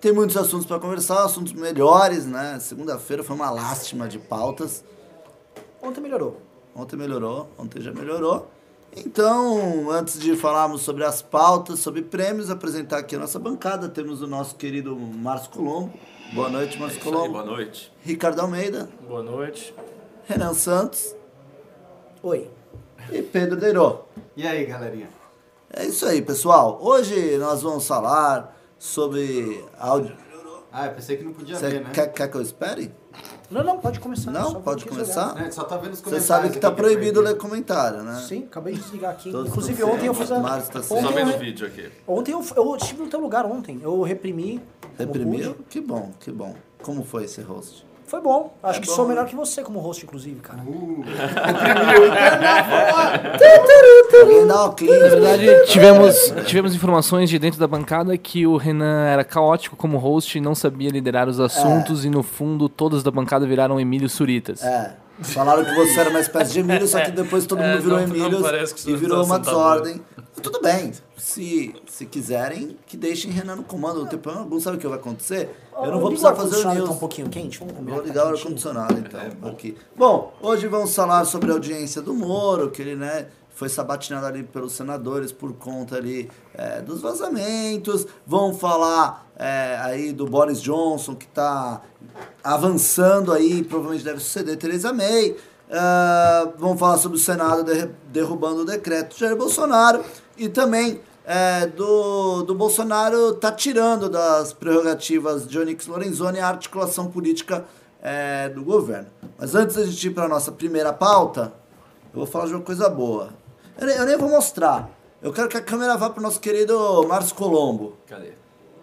Tem muitos assuntos para conversar, assuntos melhores, né? Segunda-feira foi uma lástima de pautas. Ontem melhorou. Ontem melhorou, ontem já melhorou. Então, antes de falarmos sobre as pautas, sobre prêmios, apresentar aqui a nossa bancada, temos o nosso querido Márcio Colombo. Boa noite, Márcio É isso aí, Colombo. boa noite. Ricardo Almeida, Boa noite. Renan Santos Oi. e Pedro Deirô. E aí, galerinha? É isso aí, pessoal. Hoje nós vamos falar sobre áudio. Ah, eu pensei que não podia Você ver, né? quer, quer que eu espere? Não, não, pode começar. Não? só Pode começar? Né, Só tá vendo os Você sabe que tá proibido ler comentário, né? Sim, acabei de desligar aqui. Todos Inclusive, ontem eu fiz a. Márcio tá Só Ontem, vendo o eu, vídeo aqui. ontem eu, eu estive no teu lugar ontem. Eu reprimi. Reprimiu? Que bom, que bom. Como foi esse host? Foi bom. Acho É que bom, sou né? melhor que você como host, inclusive, cara. Uh, clean. Na verdade, tivemos, tivemos informações de dentro da bancada que o Renan era caótico como host e não sabia liderar os assuntos e no fundo todos da bancada viraram Emílio Suritas. É. Falaram que você era uma espécie de Emílio, só que depois todo É, mundo virou não- não Emílio que e virou tá uma sentado. desordem. Tudo bem. Se, se quiserem, que deixem Renan no comando. Não tem problema algum. Sabe o que vai acontecer? Eu não vou precisar fazer o news. Tá um pouquinho quente? Vamos combinar Vou que ligar o tá ar-condicionado, então, aqui. Bom, hoje vamos falar sobre a audiência do Moro, que ele, né, foi sabatinado ali pelos senadores por conta ali é, dos vazamentos. Vamos falar é, aí do Boris Johnson, que está avançando aí, provavelmente deve suceder Theresa May. Ah, vamos falar sobre o Senado derrubando o decreto de Jair Bolsonaro e também é, do, do Bolsonaro tá tirando das prerrogativas de Onyx Lorenzoni a articulação política é, do governo. Mas antes da gente ir para a nossa primeira pauta, eu vou falar de uma coisa boa. Eu nem, eu nem vou mostrar. Eu quero que a câmera vá para o nosso querido Márcio Colombo. Cadê?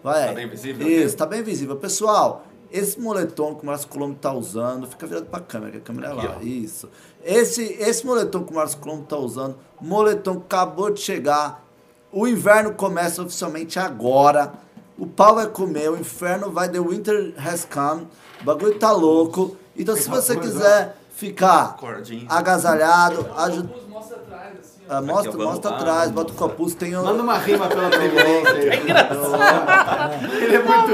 Vai. Tá bem visível? Isso, tá bem visível. Pessoal, esse moletom que o Márcio Colombo tá usando, fica virado pra câmera, que a câmera é Aqui, lá. ó. Isso. Esse, esse moletom que o Márcio Colombo tá usando, moletom que acabou de chegar. O inverno começa oficialmente agora. O pau vai comer, o inferno vai, the winter has come. O bagulho tá louco. Então, se você quiser ficar agasalhado, ajuda. Ah, mostra, Aqui, ó, mostra vamos- atrás, ah, bota o capuz, tem o. Manda uma rima pela previdência. aí. Ele é muito.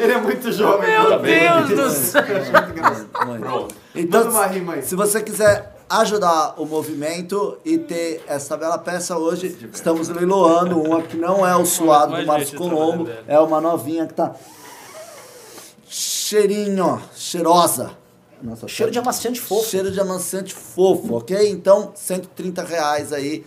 Ele é muito jovem. Meu pela Deus do previdência. céu! Engraçado. Muito. Então, Manda uma rima aí. se você quiser ajudar o movimento e ter essa bela peça hoje, estamos leiloando uma que não é o suado do Márcio gente Colombo, é uma novinha que tá cheirinho, cheirosa. Nossa, Cheiro de tá- amaciante fofo. Cheiro de amaciante fofo, ok? Então, 130 reais aí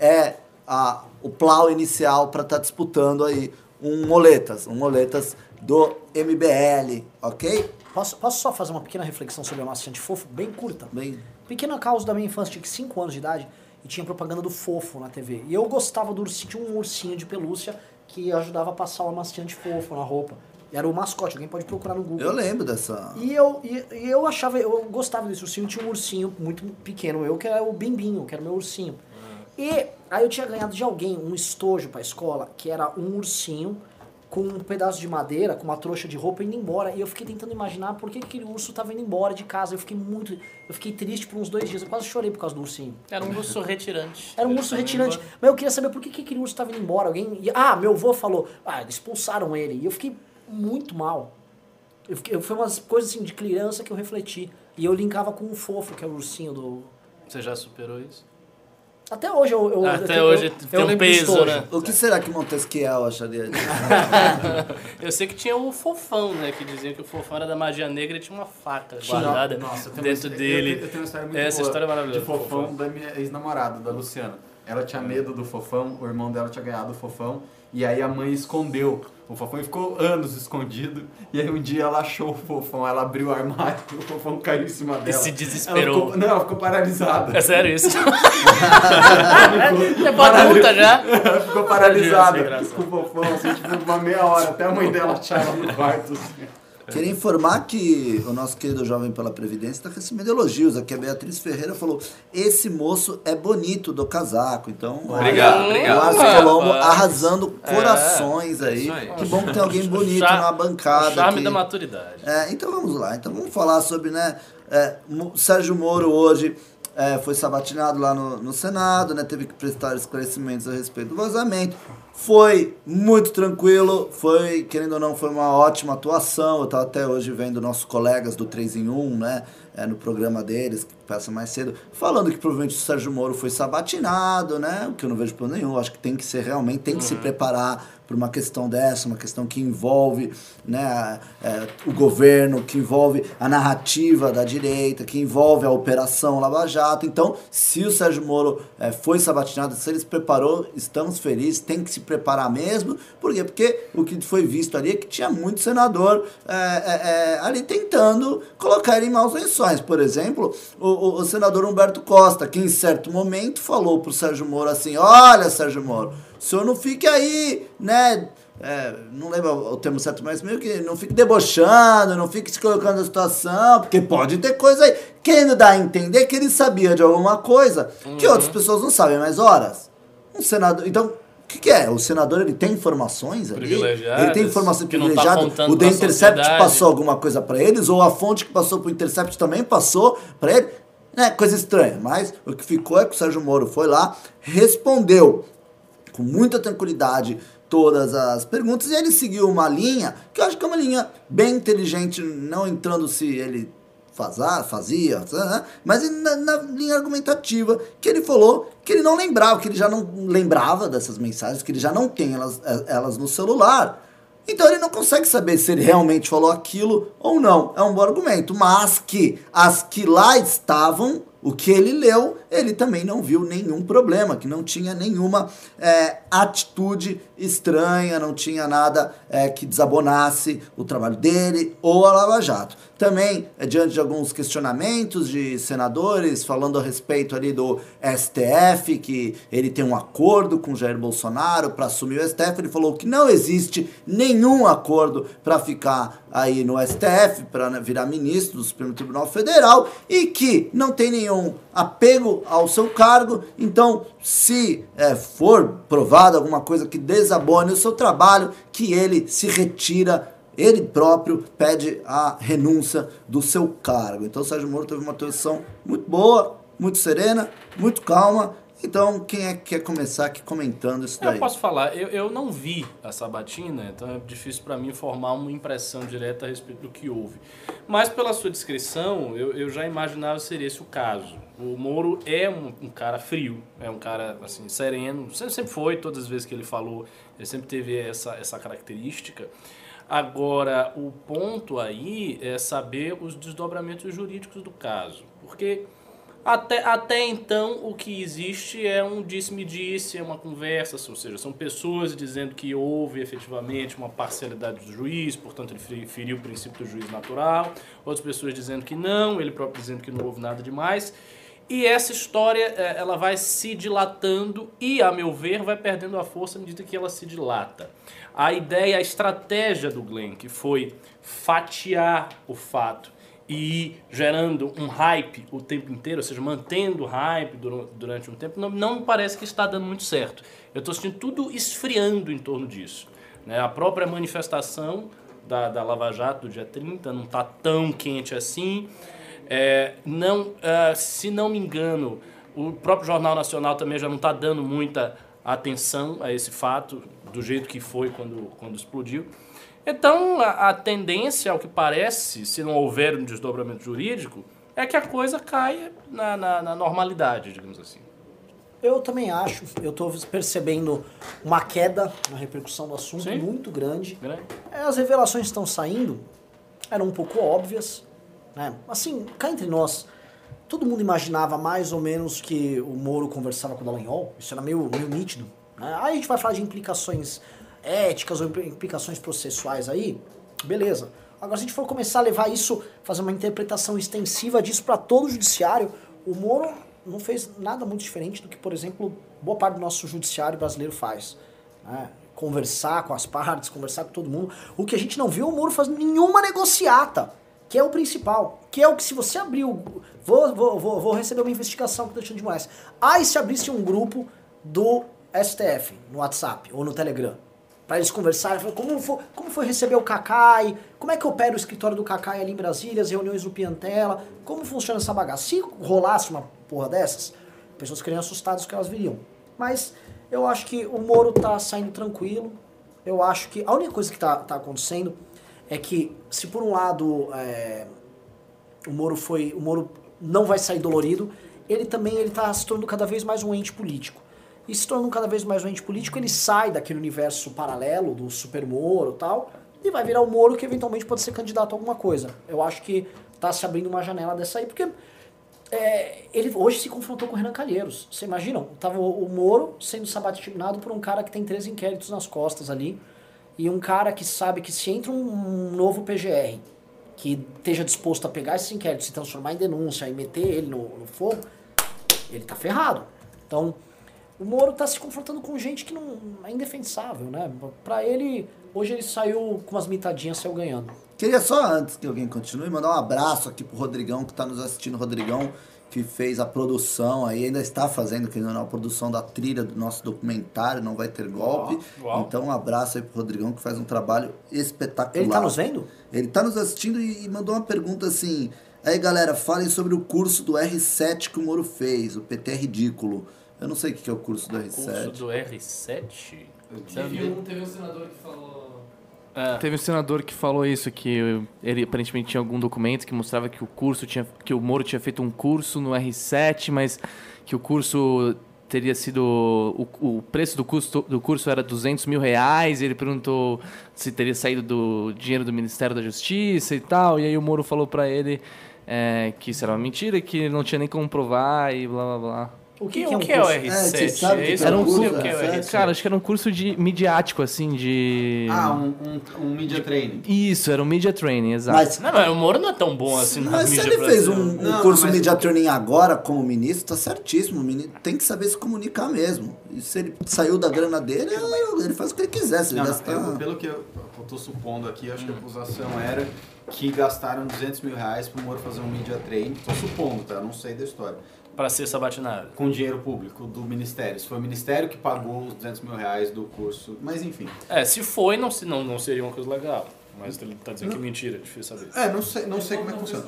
é a, o plau inicial para estar disputando aí um moletas, um moletas do MBL, ok? Posso, posso só fazer uma pequena reflexão sobre amaciante fofo, bem curta? Bem, Pequena causa da minha infância, tinha 5 anos de idade e tinha propaganda do fofo na TV. E eu gostava do ursinho, tinha um ursinho de pelúcia que ajudava a passar o amaciante fofo na roupa. Era o mascote, alguém pode procurar no Google. eu lembro dessa. E eu, e, e eu achava, eu gostava desse ursinho, tinha um ursinho muito pequeno, eu que era o Bimbinho, que era o meu ursinho. E aí eu tinha ganhado de alguém um estojo pra escola, que era um ursinho com um pedaço de madeira, com uma trouxa de roupa indo embora. E eu fiquei tentando imaginar por que que aquele urso tava indo embora de casa. Eu fiquei muito. Eu fiquei triste por uns dois dias. Eu quase chorei por causa do ursinho. Era um urso retirante. Era um Ele urso retirante. Mas eu queria saber por que, que aquele urso tava indo embora. Alguém. e- Ah, meu avô falou. Ah, eles expulsaram ele. E eu fiquei muito mal. Eu fiquei, foi umas coisas assim de criança que eu refleti. E eu linkava com o fofo, que é o ursinho do. Você já superou isso? Até hoje eu. eu Até eu, hoje eu, tem eu um peso, né? O que será que Montesquiel acharia disso? Eu sei que tinha o fofão, né? Que dizia que o fofão era da magia negra e tinha uma faca Tinha. guardada Nossa, dentro uma, dele. Eu, tenho- eu tenho uma história muito Essa boa história é maravilhosa. De fofão da minha ex-namorada, da Luciana. Ela tinha medo do fofão, o irmão dela tinha ganhado o fofão, e aí a mãe escondeu o fofão e ficou anos escondido. E aí um dia ela achou o fofão, ela abriu o armário, o fofão caiu em cima dela. se Ela desesperou. ficou- não, ela ficou paralisada. É sério isso? é pra adulta já? Ela ficou paralisada com o fofão, assim, tipo, uma meia hora, até a mãe dela achar ela no quarto. assim. Queria informar que o nosso querido Jovem pela Previdência está recebendo elogios. Aqui a Beatriz Ferreira falou: esse moço é bonito do casaco. Então, Obrigado, obrigado. O Márcio. Colombo arrasando corações É, aí. aí. Que bom que tem alguém bonito Char- na bancada. O charme aqui. da maturidade. É, então vamos lá. Então vamos falar sobre, né? é, Sérgio Moro hoje é, foi sabatinado lá no, no Senado, né? Teve que prestar esclarecimentos a respeito do vazamento. Foi muito tranquilo, foi, querendo ou não, foi uma ótima atuação. Eu estava até hoje vendo nossos colegas do 3 em 1, né? É, no programa deles, que passa mais cedo, falando que provavelmente o Sérgio Moro foi sabatinado, né? O que eu não vejo problema nenhum. Acho que tem que ser realmente, tem que se preparar para uma questão dessa, uma questão que envolve né, é, o governo, que envolve a narrativa da direita, que envolve a operação Lava Jato. Então, se o Sérgio Moro é, foi sabatinado, se ele se preparou, estamos felizes, tem que se preparar mesmo. Por quê? Porque o que foi visto ali é que tinha muito senador é, é, é ali tentando colocar ele em maus lençóis. Por exemplo, o, o, o senador Humberto Costa, que em certo momento falou para o Sérgio Moro assim: Olha, Sérgio Moro o senhor não fique aí, né? É, não lembro o termo certo, mas meio que não fique debochando, não fique se colocando na situação, porque pode ter coisa aí. Querendo dar a entender que ele sabia de alguma coisa uhum. que outras pessoas não sabem, mas horas. Um senador. Então, o que, que, é? O senador ele tem informações ali? Ele tem informações privilegiadas. Tá o The Intercept passou alguma coisa para eles, ou a fonte que passou pro Intercept também passou para ele. É coisa estranha, mas o que ficou é que o Sérgio Moro foi lá, respondeu com muita tranquilidade todas as perguntas e ele seguiu uma linha que eu acho que é uma linha bem inteligente, não entrando se ele fazia, fazia né? mas na, na, linha argumentativa, que ele falou que ele não lembrava, que ele já não lembrava dessas mensagens, que ele já não tem elas, elas no celular. Então ele não consegue saber se ele realmente falou aquilo ou não. É um bom argumento. Mas que as que lá estavam o que ele leu, ele também não viu nenhum problema, que não tinha nenhuma é, atitude estranha, não tinha nada é, que desabonasse o trabalho dele ou a Lava Jato. Também, é, diante de alguns questionamentos de senadores falando a respeito ali do STF, que ele tem um acordo com Jair Bolsonaro para assumir o STF, ele falou que não existe nenhum acordo para ficar aí no STF, para né, virar ministro do Supremo Tribunal Federal e que não tem nenhum apego ao seu cargo. Então, se é, for provado alguma coisa que desabone o seu trabalho, que ele se retira ele próprio pede a renúncia do seu cargo. Então, o Sérgio Moro teve uma atuação muito boa, muito serena, muito calma. Então, quem é que quer começar aqui comentando isso daí? Eu posso falar, eu, eu não vi a sabatina, então é difícil para mim formar uma impressão direta a respeito do que houve. Mas pela sua descrição, eu, eu já imaginava que seria esse o caso. O Moro é um, um, cara frio, é um cara assim sereno, sempre, sempre foi, todas as vezes que ele falou, ele sempre teve essa, essa característica. Agora, o ponto aí é saber os desdobramentos jurídicos do caso. Porque até, até então o que existe é um disse-me-disse, é uma conversa, ou seja, são pessoas dizendo que houve efetivamente uma parcialidade do juiz, portanto ele feriu o princípio do juiz natural, outras pessoas dizendo que não, ele próprio dizendo que não houve nada demais. E essa história é, ela vai se dilatando e, a meu ver, vai perdendo a força à medida que ela se dilata. A ideia, a estratégia do Glenn, que foi fatiar o fato e ir gerando um hype o tempo inteiro, ou seja, mantendo o hype durante um tempo, não, não me parece que está dando muito certo. Eu estou sentindo tudo esfriando em torno disso. Né? A própria manifestação da, da Lava Jato do dia 30 não está tão quente assim. É, não, uh, se não me engano, o próprio Jornal Nacional também já não está dando muita atenção a esse fato, do jeito que foi quando, quando explodiu. Então, a, a tendência, ao que parece, se não houver um desdobramento jurídico, é que a coisa caia na, na, na normalidade, digamos assim. Eu também acho. Eu estou percebendo uma queda na repercussão do assunto Sim. muito grande. grande. É, as revelações estão saindo eram um pouco óbvias. Né? Assim, cá entre nós, todo mundo imaginava mais ou menos que o Moro conversava com o Dallagnol. Isso era meio, meio nítido. Né? Aí a gente vai falar de implicações éticas ou implicações processuais aí, beleza. Agora, se a gente for começar a levar isso, fazer uma interpretação extensiva disso para todo o judiciário, o Moro não fez nada muito diferente do que, por exemplo, boa parte do nosso judiciário brasileiro faz. Né? Conversar com as partes, conversar com todo mundo. O que a gente não viu o Moro fazendo nenhuma negociata, que é o principal. Que é o que, se você abrir o. Vou, vou, vou, receber uma investigação com o Alexandre de Moraes. Aí, se abrisse um grupo do STF no WhatsApp ou no Telegram Pra eles conversarem, como foi, como foi receber o Cacai, como é que opera o escritório do Cacai ali em Brasília, as reuniões do Piantela, como funciona essa bagaça. Se rolasse uma porra dessas, pessoas ficariam assustadas que elas viriam. Mas eu acho que o Moro tá saindo tranquilo, eu acho que a única coisa que tá, tá acontecendo é que se por um lado é, o Moro foi. O Moro não vai sair dolorido, ele também ele tá se tornando cada vez mais um ente político. E se tornando cada vez mais um ente político, ele sai daquele universo paralelo do Super Moro tal, e vai virar o Moro que eventualmente pode ser candidato a alguma coisa. Eu acho que tá se abrindo uma janela dessa aí, porque é, ele hoje se confrontou com o Renan Calheiros. Você imagina? Tava o Moro sendo sabatinado por um cara que tem três inquéritos nas costas ali, e um cara que sabe que se entra um, novo PGR que esteja disposto a pegar esse inquérito, se transformar em denúncia e meter ele no, no fogo, ele tá ferrado. Então, o Moro tá se confrontando com gente que não é indefensável, né? Pra ele, hoje ele saiu com umas mitadinhas, saiu ganhando. Queria só, antes que alguém continue, mandar um abraço aqui pro Rodrigão, que tá nos assistindo. Rodrigão, que fez a produção aí, ainda está fazendo, que não a produção da trilha do nosso documentário, Não Vai Ter Golpe. Uau. Então, um abraço aí pro Rodrigão, que faz um trabalho espetacular. Ele tá nos vendo? Ele tá nos assistindo e e mandou uma pergunta assim. Aí, galera, falem sobre o curso do R7 que o Moro fez. O PT é ridículo. Eu não sei o que é o curso do Curso R7. do R7? Teve um, teve um senador que falou. É. Teve um senador que falou isso, que ele aparentemente tinha algum documento que mostrava que o curso tinha. que o Moro tinha feito um curso no R7, mas que o curso teria sido. O, o preço do curso, do curso era 200 mil reais, e ele perguntou se teria saído do dinheiro do Ministério da Justiça e tal, e aí o Moro falou pra ele é, que isso era uma mentira, que ele não tinha nem como provar e blá blá blá. O que, que é o um que é o? É, você R7? sabe o que que é um curso o que é o do R7? R7. Cara, acho que era um curso de midiático, assim, de. Ah, um, um, um media training. Isso, era um media training, exato. Mas, Não, mas o Moro não é tão bom assim na mas se ele fez um, um Não, curso mas- Media Training agora como ministro, tá certíssimo. O menino tem que saber se comunicar mesmo. E se ele saiu da grana dele, ele faz o que ele quiser. Se ele Não, gastar... eu- pelo que eu, eu tô supondo aqui, acho que a acusação era que gastaram 200 mil reais pro Moro fazer um media training. Tô supondo, tá? Eu não sei da história. Pra ser sabatinado. Com dinheiro público do Ministério. Se foi o Ministério que pagou os 200 mil reais do curso. Mas enfim. É, se foi, não, se- não, não seria uma coisa legal. Mas ele tá dizendo que é mentira, difícil saber. É, não sei, não sei como é que funciona.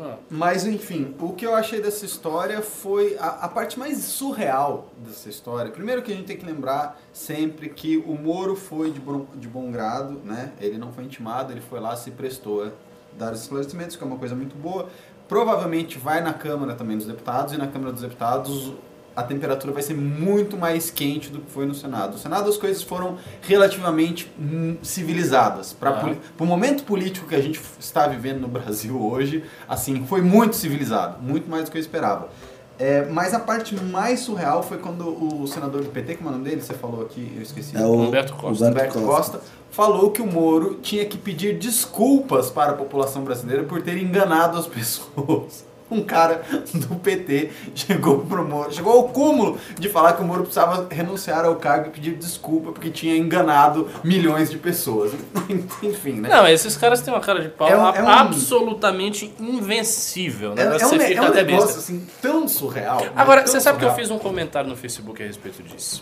Ah, Mas enfim, o que eu achei dessa história foi a, a parte mais surreal dessa história. Primeiro que a gente tem que lembrar sempre que o Moro foi de bom, de bom grado, né? Ele não foi intimado, ele foi lá, se prestou a dar os esclarecimentos, que é uma coisa muito boa. Provavelmente vai na Câmara também dos Deputados, e na Câmara dos Deputados a temperatura vai ser muito mais quente do que foi no Senado. No Senado as coisas foram relativamente hum, civilizadas. Para o momento político que a gente está vivendo no Brasil hoje, assim, foi muito civilizado, muito mais do que eu esperava. É, mas a parte mais surreal foi quando o senador do PT, como é o nome dele? Você falou aqui, eu esqueci. É o Humberto Costa. Humberto Costa falou que o Moro tinha que pedir desculpas para a população brasileira por ter enganado as pessoas. Um cara do PT chegou pro Moro, chegou ao cúmulo de falar que o Moro precisava renunciar ao cargo e pedir desculpa porque tinha enganado milhões de pessoas. Enfim, né? Não, esses caras têm uma cara de pau É um- é um- absolutamente invencível. Né? é, é um, fica é um até negócio assim tão surreal. mas Agora, você sabe que eu surreal. fiz um comentário no Facebook a respeito disso.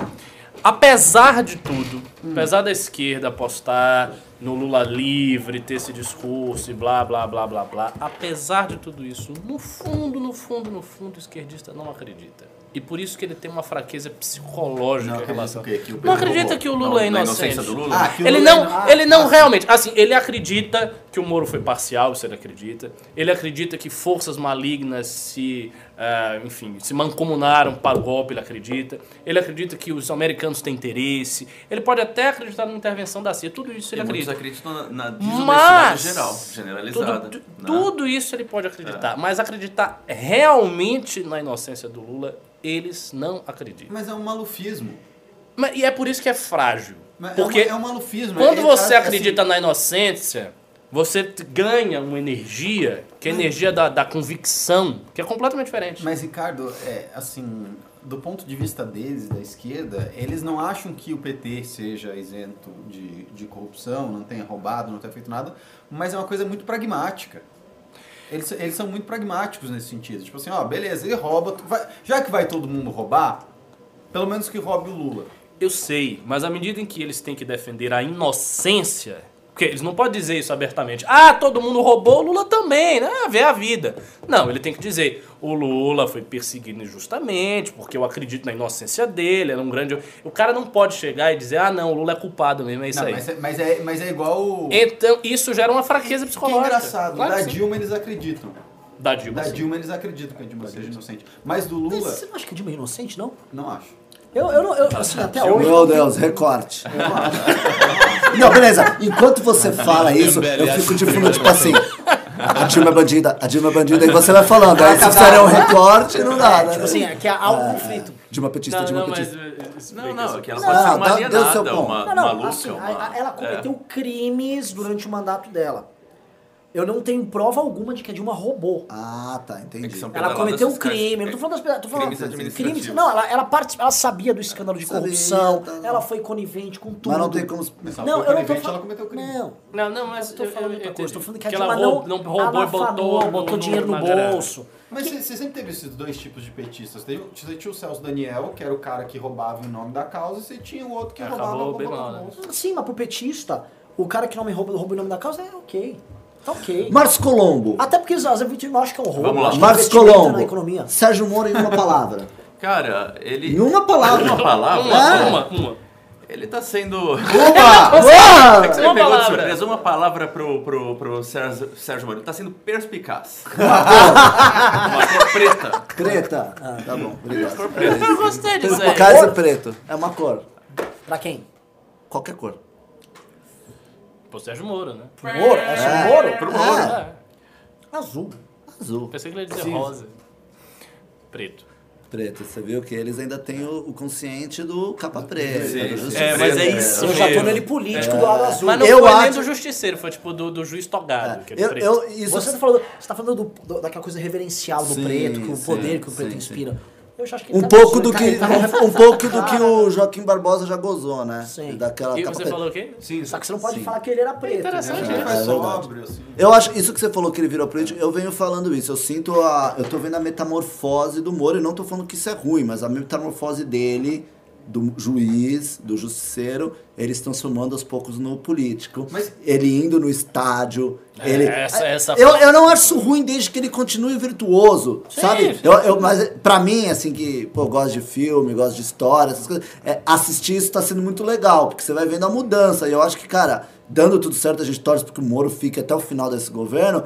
Apesar de tudo, apesar da esquerda apostar no Lula livre, ter esse discurso e blá, blá, blá, blá, blá, apesar de tudo isso, no fundo, no fundo, no fundo, o esquerdista não acredita. E por isso que ele tem uma fraqueza psicológica Não em acredita relação... Que o Não acredita que o Lula Não, é inocente. Lula? Ah, que Ele Lula não, é- ele não ah, realmente, assim, ele acredita que o Moro foi parcial, isso ele acredita. Ele acredita que forças malignas se, ah, enfim, se mancomunaram para o golpe, ele acredita. Ele acredita que os americanos têm interesse. Ele pode até acreditar na intervenção da CIA, tudo isso ele E acredita. acreditam na, na desonestidade Mas geral, generalizada. tudo, tu- né? tudo isso ele pode acreditar, mas acreditar realmente na inocência do Lula, eles não acreditam. Mas é um malufismo. Mas- e é por isso que é frágil. Mas Porque é, um, é um malufismo. Quando é- você é- acredita na inocência, você ganha uma energia, que é a energia da, da convicção, que é completamente diferente. Mas, Ricardo, é, assim, do ponto de vista deles, da esquerda, eles não acham que o PT seja isento de, de corrupção, não tenha roubado, não tenha feito nada, mas é uma coisa muito pragmática. Eles, eles são muito pragmáticos nesse sentido. Tipo assim, ó, beleza, ele rouba, vai- já que vai todo mundo roubar, pelo menos que roube o Lula. Eu sei, mas à medida em que eles têm que defender a inocência, porque eles não podem dizer isso abertamente. Ah, todo mundo roubou, o Lula também, né? Vê a vida. Não, ele tem que dizer, o Lula foi perseguido injustamente, porque eu acredito na inocência dele, era um grande... O cara não pode chegar e dizer, ah, não, o Lula é culpado mesmo, é isso Não, aí. mas, é, mas, é, mas é igual. o- Então, isso gera uma fraqueza que é psicológica. engraçado. Claro da que sim. Dilma eles acreditam. Da Dilma. Da sim. Dilma eles acreditam que a Dilma seja inocente. Mas do Mas Lula, você não acha que a Dilma é inocente, não? não acho. Eu, eu não, eu, assim, até hoje. Meu Deus, recorte. Não, beleza. Enquanto você fala isso, eu fico de fundo, tipo assim. A Dilma é bandida, a Dilma é bandida, e você vai falando. Aí se fizer um recorte, não dá, né? Tipo assim, é que há um conflito. Dilma petista, Não, Dilma não, petista. eh, Não, não, é que ela Não, pode ser uma dá- deu seu alienada, ponto. uma Não, não, maluca, assim, uma... a- ela cometeu crimes durante o mandato dela. Eu não tenho prova alguma de que a Dilma roubou. Ah, tá, É que entendi. são Ela cometeu um crime. Eu não tô falando das pedras. Tô falando Crimes administrativos. crimes. Não, ela, ela, part- ela sabia do escândalo de Sabia, corrupção. tá. ela foi conivente com tudo. Mas não tem como. Mas Não, eu não tô conivente, falando. ela cometeu crime. Não, Não, não, mas eu tô falando outra coisa. Tô falando que a ela Dilma roub- não, não roubou e abafanou, botou, botou no- dinheiro no bolso. Mas você você sempre teve esses dois tipos de petistas. Você tinha o Celso Daniel, que era o cara que roubava em nome da causa, e você tinha o outro que Acabou roubava né? Sim, mas pro petista, o cara que não me rouba, rouba em nome da causa é ok. Tá ok. Marcos Colombo. Até porque às vezes a gente não acha que é um roubo. Vamos lá. é Marcos investimento Colombo. na economia. Sérgio Moro em uma palavra. Cara, ele... Em uma palavra. Uma palavra? Uma, Ah. uma, uma. Ele tá sendo... Opa! É que você Uma me pegou de surpresa. Uma palavra pro, pro, pro Sérgio, Sérgio Moro. Ele tá sendo perspicaz. Uma cor preta. Preta. Tá bom, obrigado. Cor preta. Eu gostei disso aí. Casa preto. É uma cor. Pra quem? Qualquer cor. Pô, Sérgio Moro, né? Pro Moro? É, É. Moro? Pro Moro. É. Azul. Azul. Pensei que ele ia dizer rosa. Preto. Preto. Você viu que eles ainda têm o, o consciente do capa preta. Sim, do sim. justiceiro. É, mas é isso Eu já tô nele político do lado azul. Mas não Eu foi nem acho- do justiceiro, foi tipo do, do juiz togado, que é Eu, preto. eu, isso Você tá falando, você tá falando do- do- daquela coisa reverencial do Sim, preto, que o sim, poder que o preto sim, inspira. Acho que ele Um tá pouco do que tá- tá- um pouco do que o Joaquim Barbosa já gozou, né? Sim. Daquela E você falou o quê? Sim, Só que você não pode Sim. falar que ele era preto. interessante, né? Ele É, faz é verdade. sóbrio, assim. Eu acho, isso que você falou que ele virou político, eu venho falando isso. Eu sinto a. Eu tô vendo a metamorfose do Moro e não tô falando que isso é ruim, mas a metamorfose dele, do juiz, do justiceiro, eles transformando aos poucos no político. Mas- Ele indo no estádio. ele... essa- essa- Eu, eu não acho isso ruim desde que ele continue virtuoso, sabe? sim. Eu, eu, mas pra mim, assim, que pô, gosto de filme, gosto de história, essas coisas, é, assistir isso tá sendo muito legal, porque você vai vendo a mudança. E eu acho que, cara, dando tudo certo, a gente torce porque o Moro fique até o final desse governo.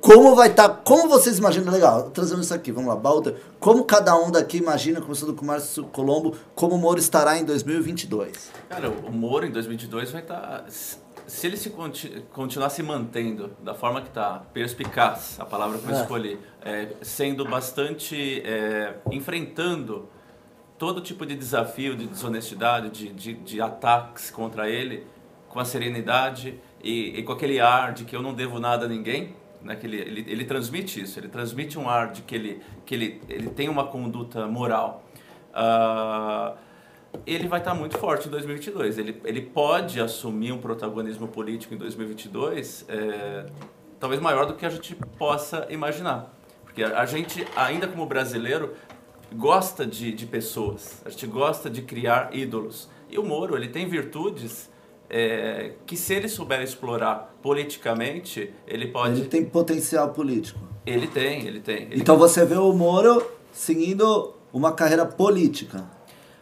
Como vai estar. como vocês imaginam? Legal, trazendo isso aqui, vamos lá, Balder. Como cada um daqui imagina, começando com o Márcio Colombo, como o Moro estará em 2022? Cara, o Moro em 2022 vai estar. Se ele se conti- continuar se mantendo da forma que está, perspicaz, a palavra que eu É. escolhi, é, sendo bastante. é, enfrentando todo tipo de desafio, de desonestidade, de, de, de ataques contra ele, com a serenidade e, e com aquele ar de que eu não devo nada a ninguém. Né, que ele, ele, ele transmite isso, ele transmite um ar de que ele, que ele, ele tem uma conduta moral. Ah, ele vai estar muito forte em 2022. Ele, ele pode assumir um protagonismo político em 2022, é, talvez maior do que a gente possa imaginar. Porque a, a gente, ainda como brasileiro, gosta de, de pessoas, a gente gosta de criar ídolos. E o Moro, ele tem virtudes é, que se ele souber explorar politicamente, ele pode... Ele tem potencial político. Ele tem, ele tem. Ele Então você vê o Moro seguindo uma carreira política.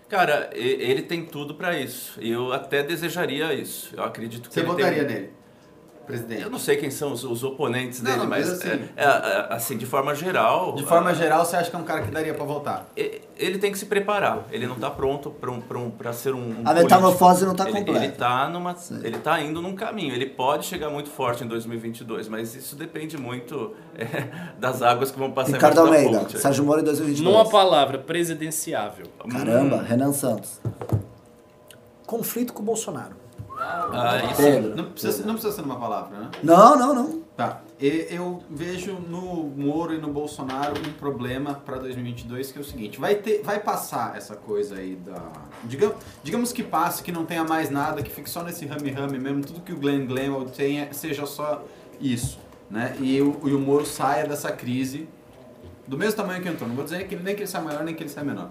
Cara, ele tem tudo pra isso. E eu até desejaria isso. Eu acredito que Você ele votaria tem... nele? Presidente. Eu não sei quem são os, os oponentes Não, dele, não, mas mas assim- é- é- é- assim, de forma geral, De forma ah, geral, você acha que é um cara que daria pra votar? e- ele tem que se preparar. Ele não está pronto para um, pra um, pra ser um, um A metamorfose não tá político. completa. Ele, ele tá numa, Sim. ele tá indo num caminho. Ele pode chegar muito forte em 2022, mas isso depende muito é, das águas que vão passar Ricardo Almeida, ponte. Sérgio Moro em 2022. Numa palavra, presidenciável. Caramba, Renan Santos. Conflito com o Bolsonaro. Ah, isso. Pedro. Não precisa, não precisa ser numa palavra, né? Não, não, não. Tá. Eu vejo no Moro e no Bolsonaro um problema para 2022 que é o seguinte: vai ter, vai passar essa coisa aí da, digamos, digamos que passe, que não tenha mais nada, que fique só nesse rame-rame mesmo, tudo que o Glenn Glenn tenha seja só isso, né? E o, e o Moro saia dessa crise do mesmo tamanho que entrou. Não vou dizer que, nem que ele saia maior nem que ele saia menor.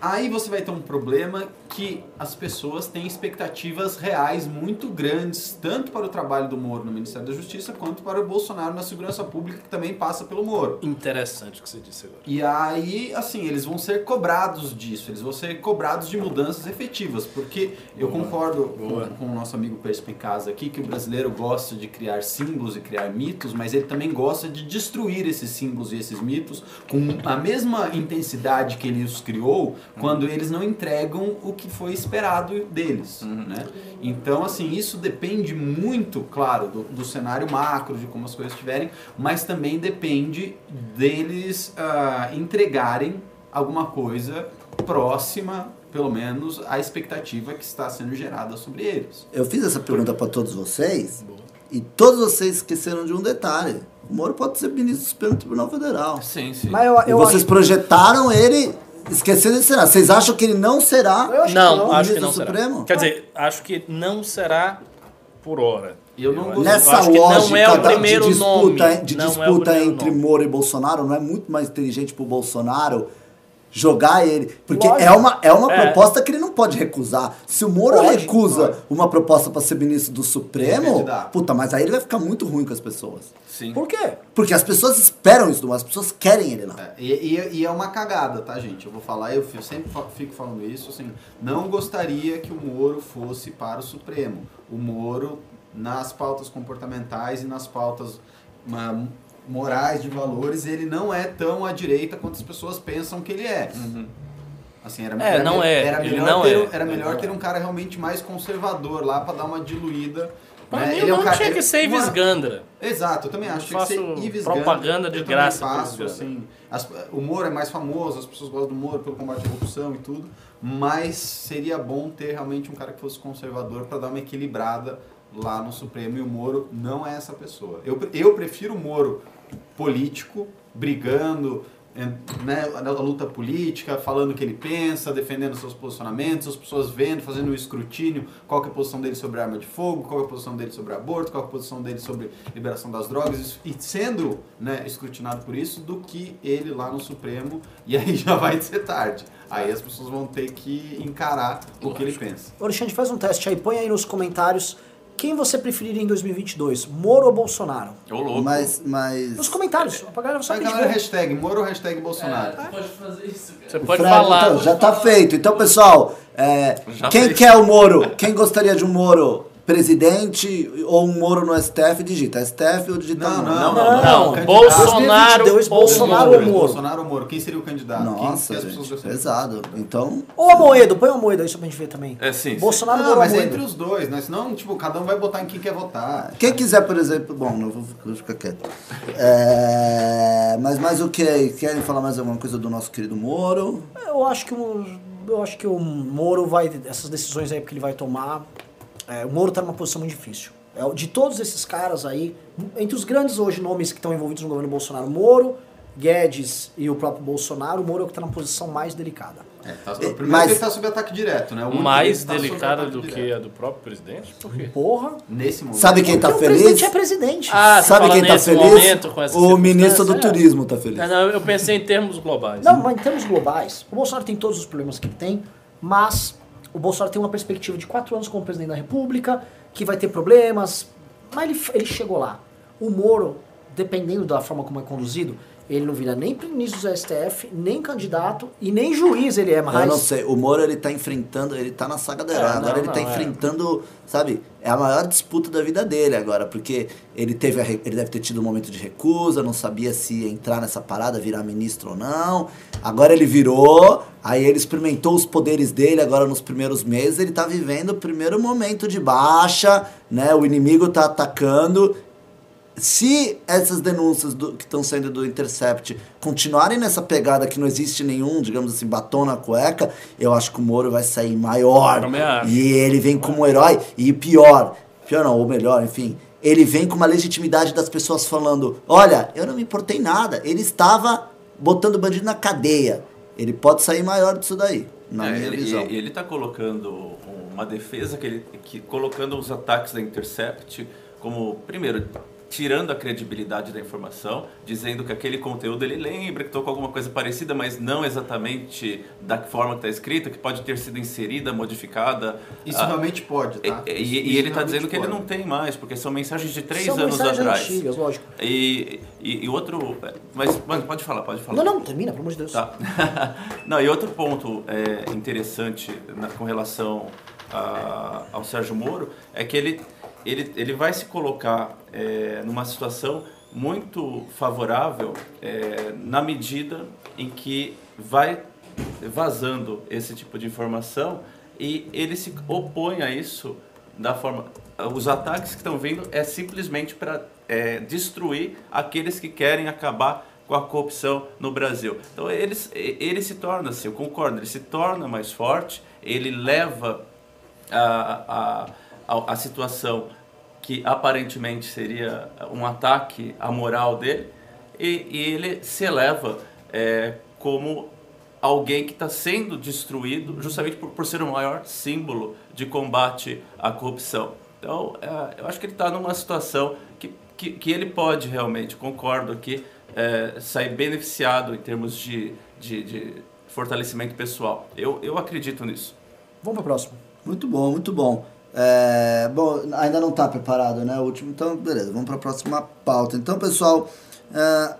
Aí você vai ter um problema que as pessoas têm expectativas reais muito grandes, tanto para o trabalho do Moro no Ministério da Justiça, quanto para o Bolsonaro na segurança pública, que também passa pelo Moro. Interessante o que você disse agora. E aí, assim, eles vão ser cobrados disso, eles vão ser cobrados de mudanças efetivas, porque eu concordo Boa. com, com o nosso amigo perspicaz aqui que o brasileiro gosta de criar símbolos e criar mitos, mas ele também gosta de destruir esses símbolos e esses mitos com a mesma intensidade que ele os criou quando eles não entregam o que foi esperado deles, né? Então, assim, isso depende muito, claro, do, do cenário macro, de como as coisas estiverem, mas também depende deles ah, entregarem alguma coisa próxima, pelo menos, à expectativa que está sendo gerada sobre eles. Eu fiz essa pergunta para todos vocês e todos vocês esqueceram de um detalhe. O Moro pode ser ministro do Supremo Tribunal Federal. Sim, sim. Mas eu, E eu vocês acho, projetaram ele esquecendo de será. Vocês acham que ele não será Eu acho que Não, não. acho que ministro não será. Supremo? Quer dizer, acho que não será por hora. Eu não gosto- Nessa eu acho que lógica não é o primeiro de disputa, nome. de Não é o disputa entre nome. Moro e Bolsonaro, não é muito mais inteligente pro Bolsonaro jogar ele? Porque Lógico. é uma, é uma É. proposta que ele não pode recusar. Se o Moro Pode, recusa pode. uma proposta para ser ministro do Supremo, puta, mas aí ele vai ficar muito ruim com as pessoas. Sim. Por quê? Porque as pessoas esperam isso, do Moro, as pessoas querem ele lá. É, E, e- e é uma cagada, tá, gente? Eu vou falar, eu fi- sempre fico falando isso, assim, não gostaria que o Moro fosse para o Supremo. O Moro, nas pautas comportamentais e nas pautas ma- morais de valores, ele não é tão à direita quanto as pessoas pensam que ele é. Assim, era, É, era não me- é. Era melhor, não ter, é. um- era melhor não ter é. um cara realmente mais conservador lá pra dar uma diluída. Pra né? mim, Ele é um não cara- tinha que ser Ives uma- Gandra. Exato, eu também acho que tinha que ser Ives propaganda Gandra. de Eu graça faço, assim, as- o Moro é mais famoso, as pessoas gostam do Moro pelo combate à corrupção e tudo, mas seria bom ter realmente um cara que fosse conservador para dar uma equilibrada lá no Supremo e o Moro não é essa pessoa. Eu, eu prefiro o Moro político, brigando, en- né, na luta política, falando o que ele pensa, defendendo seus posicionamentos, as pessoas vendo, fazendo um escrutínio, qual é a posição dele sobre arma de fogo, qual é a posição dele sobre aborto, qual é a posição dele sobre liberação das drogas, e sendo né, escrutinado por isso, do que ele lá no Supremo, e aí já vai ser tarde. Aí as pessoas vão ter que encarar o que ele pensa. Ô, Alexandre, faz um teste aí, põe aí nos comentários quem você preferiria em 2022, Moro ou Bolsonaro? Ô, louco. Mas, mas Nos comentários, a galera só que galera, hashtag Moro, hashtag Bolsonaro. pode fazer isso, cara. Você pode Fred- falar. então, já tá feito. Então, pessoal, é, quem fez. quer o Moro? Quem gostaria de um Moro presidente ou um Moro no STF? Digita STF ou digita Não, Moro? não, Não, Não, candidato. Bolsonaro 2022, ou Bolsonaro Moro? ou Moro? Bolsonaro ou Moro? Quem seria o candidato? Quem- Nossa, quem gente, pesado. Então, Ou a Moedo, põe a Moedo aí só pra gente ver também. É, sim. Bolsonaro Não, Moro mas é entre os dois, né? Senão, tipo, cada um vai botar em quem quer votar. quem quiser, por exemplo... Bom, não vou, vou ficar quieto. É, mas mais o que? Querem falar mais alguma coisa do nosso querido Moro? Eu acho que o, eu acho que o Moro vai. Essas decisões aí que ele vai tomar. É, o Moro tá numa posição muito difícil. É, de todos esses caras aí, entre os grandes hoje nomes que estão envolvidos no governo Bolsonaro, Moro, Guedes e o próprio Bolsonaro, o Moro é o que tá na posição mais delicada. É, tá, É, primeiro mas- que ele tá sob ataque direto, né? Mais que tá delicada do que direto. a do próprio presidente? Por quê? Porra. Nesse momento. Sabe quem tá Porque o feliz? presidente é presidente. Ah, Sabe quem tá nesse feliz? momento, com essa o ministro do circunstância? turismo tá feliz. É, não, eu pensei em termos globais. Não, mas em termos globais, o Bolsonaro tem todos os problemas que ele tem, mas o Bolsonaro tem uma perspectiva de quatro anos como presidente da República, que vai ter problemas, mas ele, ele chegou lá. O Moro, dependendo da forma como é conduzido, ele não vira nem ministro do STF, nem candidato e nem juiz ele é mais. Eu não sei, o Moro ele tá enfrentando, ele tá na saga herói, É, agora não, ele tá não, é. enfrentando, sabe, é a maior disputa da vida dele agora, porque ele teve ele deve ter tido um momento de recusa, não sabia se entrar nessa parada, virar ministro ou não. Agora ele virou, aí ele experimentou os poderes dele agora nos primeiros meses, ele tá vivendo o primeiro momento de baixa, né? O inimigo tá atacando se essas denúncias do- que estão saindo do Intercept continuarem nessa pegada que não existe nenhum, digamos assim, batom na cueca, eu acho que o Moro vai sair maior. E ele vem como herói. E pior, pior não, ou melhor, enfim, ele vem com uma legitimidade das pessoas falando: olha, eu não me importei nada, ele estava botando o bandido na cadeia. Ele pode sair maior disso daí, na É, minha ele, visão. e- ele está colocando uma defesa que ele que colocando os ataques da Intercept como primeiro tirando a credibilidade da informação, dizendo que aquele conteúdo ele lembra que tocou alguma coisa parecida, mas não exatamente da forma que está escrita, que pode ter sido inserida, modificada. Isso Ah, realmente pode, e, tá? e- Isso e ele está dizendo que ele não tem mais, porque são mensagens de três São anos mensagens atrás. antigas, lógico. E, e, e outro. Mas, mano, pode falar, pode falar. Não, não, termina, pelo amor de Deus. Tá. Não, e outro ponto é, interessante na- com relação a- ao Sérgio Moro é que ele, ele, ele vai se colocar é, numa situação muito favorável é, na medida em que vai vazando esse tipo de informação e ele se opõe a isso da forma. Os ataques que estão vindo é simplesmente para destruir aqueles que querem acabar com a corrupção no Brasil. Então ele, ele se torna, assim, eu concordo, ele se torna mais forte, ele leva a, a, a, a situação que aparentemente seria um ataque à moral dele e, e ele se eleva é, como alguém que está sendo destruído justamente por, por ser o maior símbolo de combate à corrupção. Então, é, eu acho que ele está numa situação que, que, que ele pode realmente, concordo aqui, é, sair beneficiado em termos de, de, de fortalecimento pessoal. Eu, eu acredito nisso. Vamos pro próximo. Muito bom, muito bom. É, bom, ainda não está preparado, né? O último, então, beleza, vamos para a próxima pauta. Então, pessoal, é,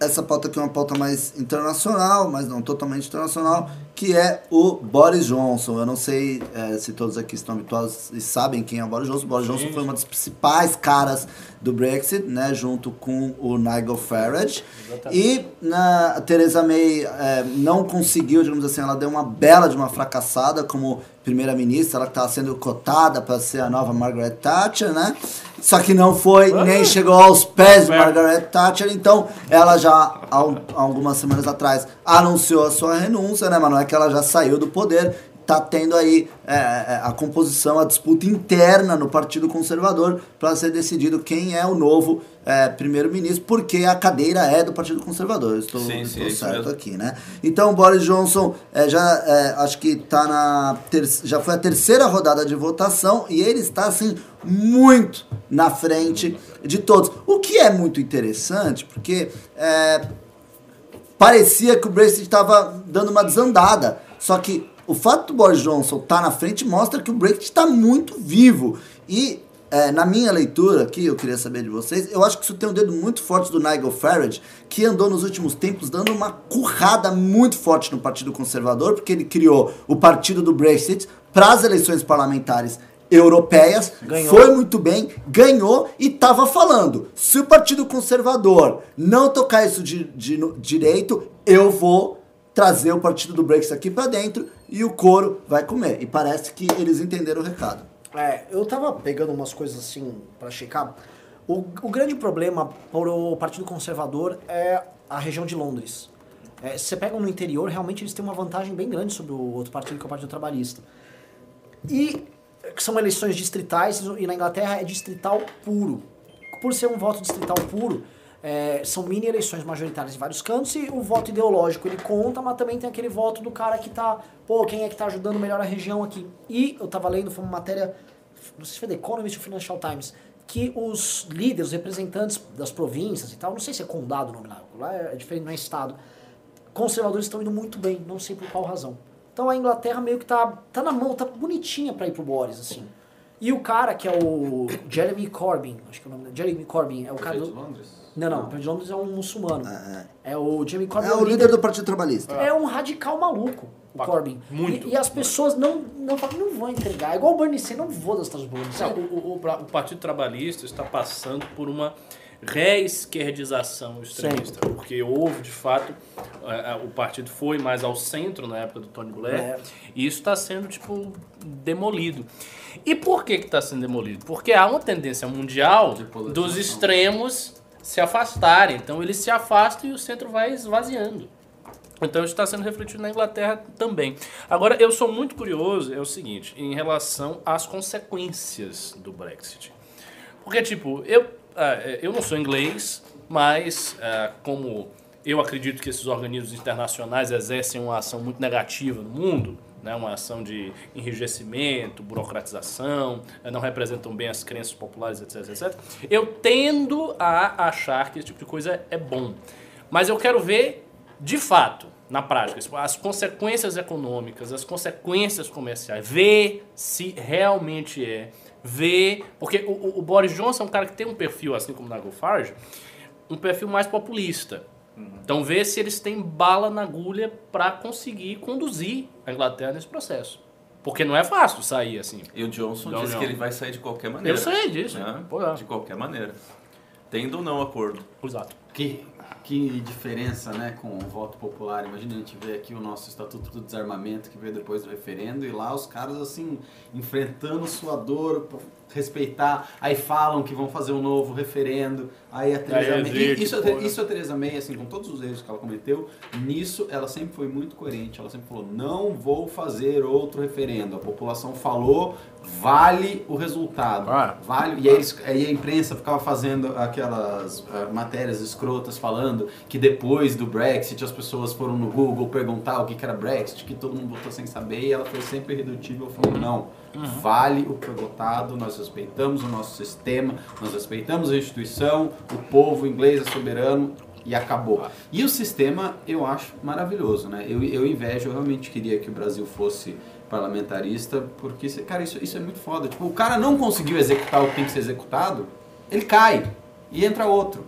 essa pauta aqui é uma pauta mais internacional, mas não totalmente internacional, que é o Boris Johnson. Eu não sei é, se todos aqui estão habituados e sabem quem é o Boris Johnson. O Boris Johnson foi uma das principais caras do Brexit, né? Junto com o Nigel Farage. E na, a Theresa May é, não conseguiu, digamos assim, ela deu uma bela de uma fracassada como primeira-ministra, ela estava sendo cotada para ser a nova Margaret Thatcher, né? Só que não foi, nem chegou aos pés de Margaret Thatcher, então ela já, há, um- há algumas semanas atrás, anunciou a sua renúncia, né? Não é que ela já saiu do poder, tá tendo aí é, é, a composição, a disputa interna no Partido Conservador para ser decidido quem é o novo é, primeiro-ministro, porque a cadeira é do Partido Conservador. Eu Estou, Sim, sim, estou é isso certo mesmo. aqui, né? Então, Boris Johnson é, já é, acho que tá na ter- já foi a terceira rodada de votação e ele está assim muito na frente de todos. O que é muito interessante, porque é, parecia que o Brexit estava dando uma desandada. Só que o fato do Boris Johnson estar na frente mostra que o Brexit está muito vivo. E é, na minha leitura aqui, eu queria saber de vocês, eu acho que isso tem um dedo muito forte do Nigel Farage, que andou nos últimos tempos dando uma currada muito forte no Partido Conservador, porque ele criou o Partido do Brexit para as eleições parlamentares europeias, Ganhou. foi muito bem, ganhou e tava falando. Se o Partido Conservador não tocar isso de, de- direito, eu vou trazer o Partido do Brexit aqui pra dentro e o couro vai comer. E parece que eles entenderam o recado. É, eu tava pegando umas coisas assim pra checar. O, o grande problema para o Partido Conservador é a região de Londres. É, se você pega no interior, realmente eles têm uma vantagem bem grande sobre o outro partido, que é o Partido Trabalhista. E que são eleições distritais e na Inglaterra é distrital puro. Por ser um voto distrital puro, é, são mini eleições majoritárias em vários cantos e o voto ideológico ele conta, mas também tem aquele voto do cara que tá, pô, quem é que tá ajudando melhor a região aqui. E eu tava lendo, foi uma matéria, não sei se foi da Economist ou Financial Times, que os líderes, os representantes das províncias e tal, não sei se é condado o nome lá, lá é diferente, não é estado, conservadores estão indo muito bem, não sei por qual razão. Então a Inglaterra meio que tá, tá na mão, tá bonitinha pra ir pro Boris, assim. E o cara que é o Jeremy Corbyn, acho que é o nome dele, Jeremy Corbyn, é o cara do... Londres? Não, não, o de Londres é um muçulmano. É o Jeremy Corbyn. É o líder do Partido Trabalhista. É um radical maluco, o Corbyn. muito. E, e as pessoas não, não falam, não vão entregar. É igual o Bernie Sanders, não vou das Estados Unidos. O, o- o pra- o Partido Trabalhista está passando por uma reesquerdização extremista, porque houve, de fato, o partido foi mais ao centro na época do Tony Blair, É. e isso está sendo, tipo, demolido. E por que que está sendo demolido? Porque há uma tendência mundial dos extremos se afastarem, então eles se afastam e o centro vai esvaziando. Então isso está sendo refletido na Inglaterra também. Agora, eu sou muito curioso, é o seguinte, em relação às consequências do Brexit. Porque, tipo, eu, eu não sou inglês, mas ah, como eu acredito que esses organismos internacionais exercem uma ação muito negativa no mundo, né, uma ação de enrijecimento, burocratização, eh, não representam bem as crenças populares, etc, etc. Eu tendo a achar que esse tipo de coisa é bom. Mas eu quero ver, de fato, na prática, as consequências econômicas, as consequências comerciais, ver se realmente é, ver... Porque o, o- Boris Johnson é um cara que tem um perfil, assim como o Nigel Farage, um perfil mais populista. Então ver se eles têm bala na agulha para conseguir conduzir a Inglaterra nesse processo. Porque não é fácil sair assim. E o Johnson disse que ele vai sair de qualquer maneira. Eu sei disso. né? É. De qualquer maneira. Tendo ou não acordo. Exato. Que, que diferença, né, com o voto popular. Imagina a gente ver aqui o nosso Estatuto do Desarmamento que veio depois do referendo e lá os caras, assim, enfrentando sua dor, respeitar. Aí falam que vão fazer um novo referendo. Aí a Teresa May... existe, Isso, porra. isso a Teresa May, assim, com todos os erros que ela cometeu, nisso ela sempre foi muito coerente. Ela sempre falou, não vou fazer outro referendo. A população falou, vale o resultado. Ah. Vale. E aí, eles- aí a imprensa ficava fazendo aquelas ah, matérias escrotas falando que depois do Brexit as pessoas foram no Google perguntar o que, que era Brexit, que todo mundo votou sem saber, e ela foi sempre irredutível, falando, não, vale o que foi votado, nós respeitamos o nosso sistema, nós respeitamos a instituição, o povo inglês é soberano, e acabou. E o sistema eu acho maravilhoso, né? Eu, eu invejo, eu realmente queria que o Brasil fosse parlamentarista, porque, isso- cara, isso, isso é muito foda. Tipo, o cara não conseguiu executar o que tem que ser executado, ele cai e entra outro.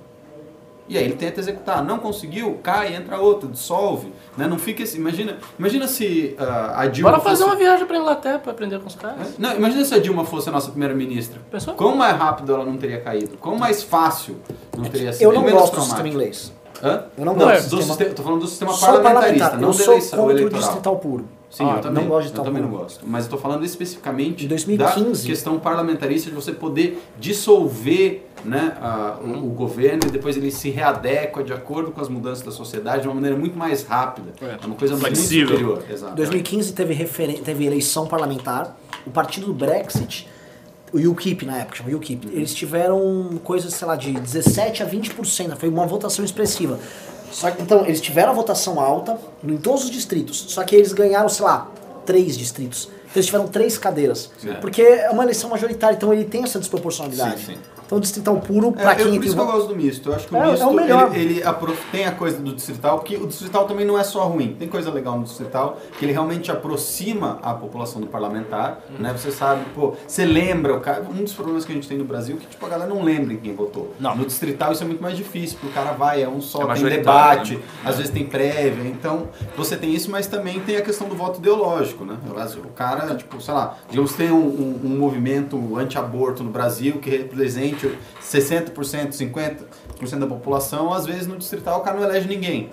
E aí ele tenta executar, não conseguiu, cai, entra outro, dissolve, né? Não fica assim, imagina, imagina se ah, a Dilma Bora fazer fosse- uma viagem pra Inglaterra pra aprender com os caras. não, imagina se a Dilma fosse a nossa primeira-ministra. Pensou? Quão mais rápido ela não teria caído? Quão mais fácil não teria sido? Eu não menos gosto do sistema inglês. Hã? Eu não Não, gosto do do sistema- sistema, tô falando do sistema Só parlamentarista, parlamentar. não Eu da sou eleição contra o eleitoral. distrital puro. Sim, Ah, eu também. Não gosto de eu também não gosto. Mas eu tô falando especificamente Em 2015. da questão parlamentarista de você poder dissolver né, a- o, o governo e depois ele se readequa de acordo com as mudanças da sociedade de uma maneira muito mais rápida. É. É uma coisa Flexível. muito superior. Exato. Em 2015 teve, referen- teve eleição parlamentar. O partido do Brexit, o UKIP na época, chama UKIP, eles tiveram coisas, sei lá, de 17 a 20%. Foi uma votação expressiva. Só que, então, eles tiveram a votação alta em todos os distritos. Só que eles ganharam, sei lá, três distritos. Então eles tiveram três cadeiras. Sim. Porque é uma eleição majoritária, então ele tem essa desproporcionalidade. Sim, sim. Então o distrital puro, É, pra eu, quem por isso que eu gosto do misto. Eu acho que o É, é o misto melhor. ele, ele tem a coisa do distrital, porque o distrital também não é só ruim. Tem coisa legal no distrital, que ele realmente aproxima a população do parlamentar, Uhum. né? Você sabe, pô, você lembra o cara. Um dos problemas que a gente tem no Brasil é que tipo, a galera não lembra em quem votou. Não. No distrital isso é muito mais difícil, porque o cara vai, é um só, É tem debate, né? às vezes tem prévia. Então, você tem isso, mas também tem a questão do voto ideológico, né? O cara, tipo, sei lá, digamos, tem um, um- um movimento anti-aborto no Brasil que represente 60%, 50% da população, às vezes no distrital o cara não elege ninguém.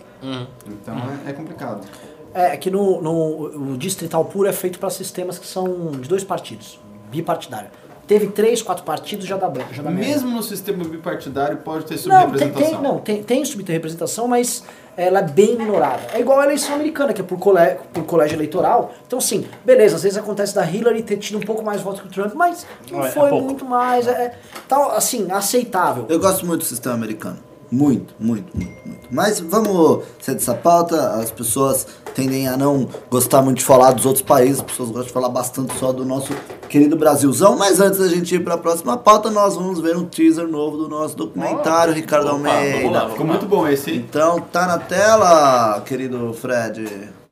Então é, é complicado. É, é que no, no o distrital puro é feito para sistemas que são de dois partidos, bipartidário. Teve três, quatro partidos, já dá, branco, já dá merda. Mesmo no sistema bipartidário pode ter Não, tem, subrepresentação. tem, não tem, tem subrepresentação, mas ela é bem minorada. É igual a eleição americana, que é por, cole, por colégio eleitoral. Então, sim, beleza, às vezes acontece da Hillary ter tido um pouco mais votos que o Trump, mas não É, é foi pouco. muito mais. É, é, tal, assim, aceitável. Eu gosto muito do sistema americano. Muito, muito, muito, muito. Mas vamos sair dessa pauta. As pessoas tendem a não gostar muito de falar dos outros países. As pessoas gostam de falar bastante só do nosso querido Brasilzão. Mas antes da gente ir para a próxima pauta, nós vamos ver um teaser novo do nosso documentário, Ricardo Opa, Almeida. vamos lá, vamos Ficou muito bom esse, hein? Então tá na tela, querido Fred.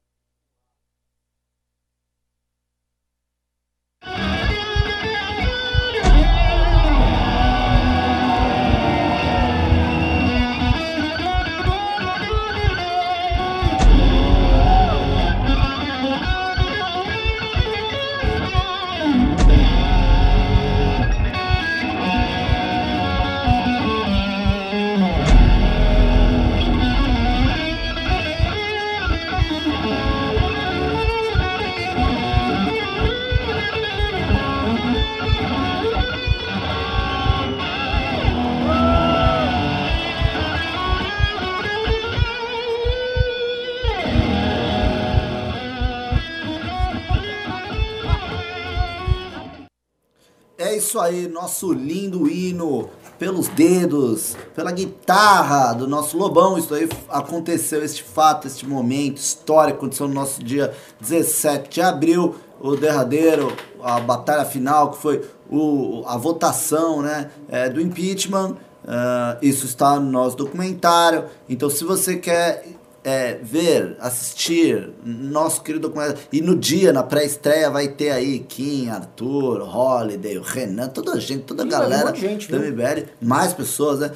É isso aí, nosso lindo hino pelos dedos, pela guitarra do nosso Lobão. Isso aí aconteceu, este fato, este momento histórico, aconteceu no nosso dia 17 de abril, o derradeiro, a batalha final, que foi o, a votação né, é, do impeachment. Ah, isso está no nosso documentário. Então, se você quer é, ver, assistir nosso querido documentário. E no dia, na pré-estreia, vai ter aí Kim, Arthur, Holiday, o Renan, toda a gente, toda a galera um gente, da viu? MBL, mais pessoas, né?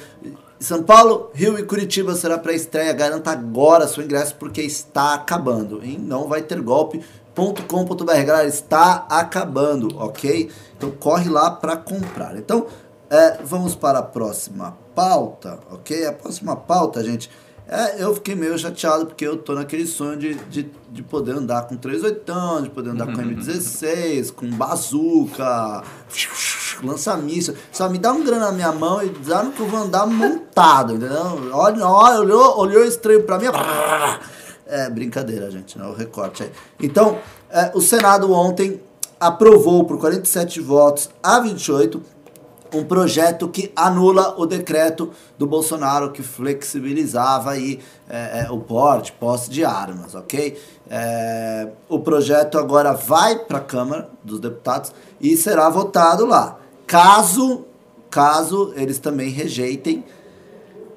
São Paulo, Rio e Curitiba será pré-estreia. Garanta agora seu ingresso porque está acabando. E não vai ter golpe.com.br, galera, está acabando, ok? Então corre lá para comprar. Então, é, vamos para a próxima pauta, ok? A próxima pauta, gente. É, eu fiquei meio chateado porque eu tô naquele sonho de, de, de poder andar com 38, de poder andar com M16, com bazuca, lança-míssil. Só me dá um grana na minha mão e sabe que eu vou andar montado, entendeu? Olha, olha olhou, olhou estranho pra mim. É brincadeira, gente, não é o recorte aí. Então, é, o Senado ontem aprovou por 47 votos a 28 um projeto que anula o decreto do Bolsonaro que flexibilizava aí é, é, o porte, posse de armas, ok? É, o projeto agora vai para a Câmara dos Deputados e será votado lá. Caso, caso eles também rejeitem,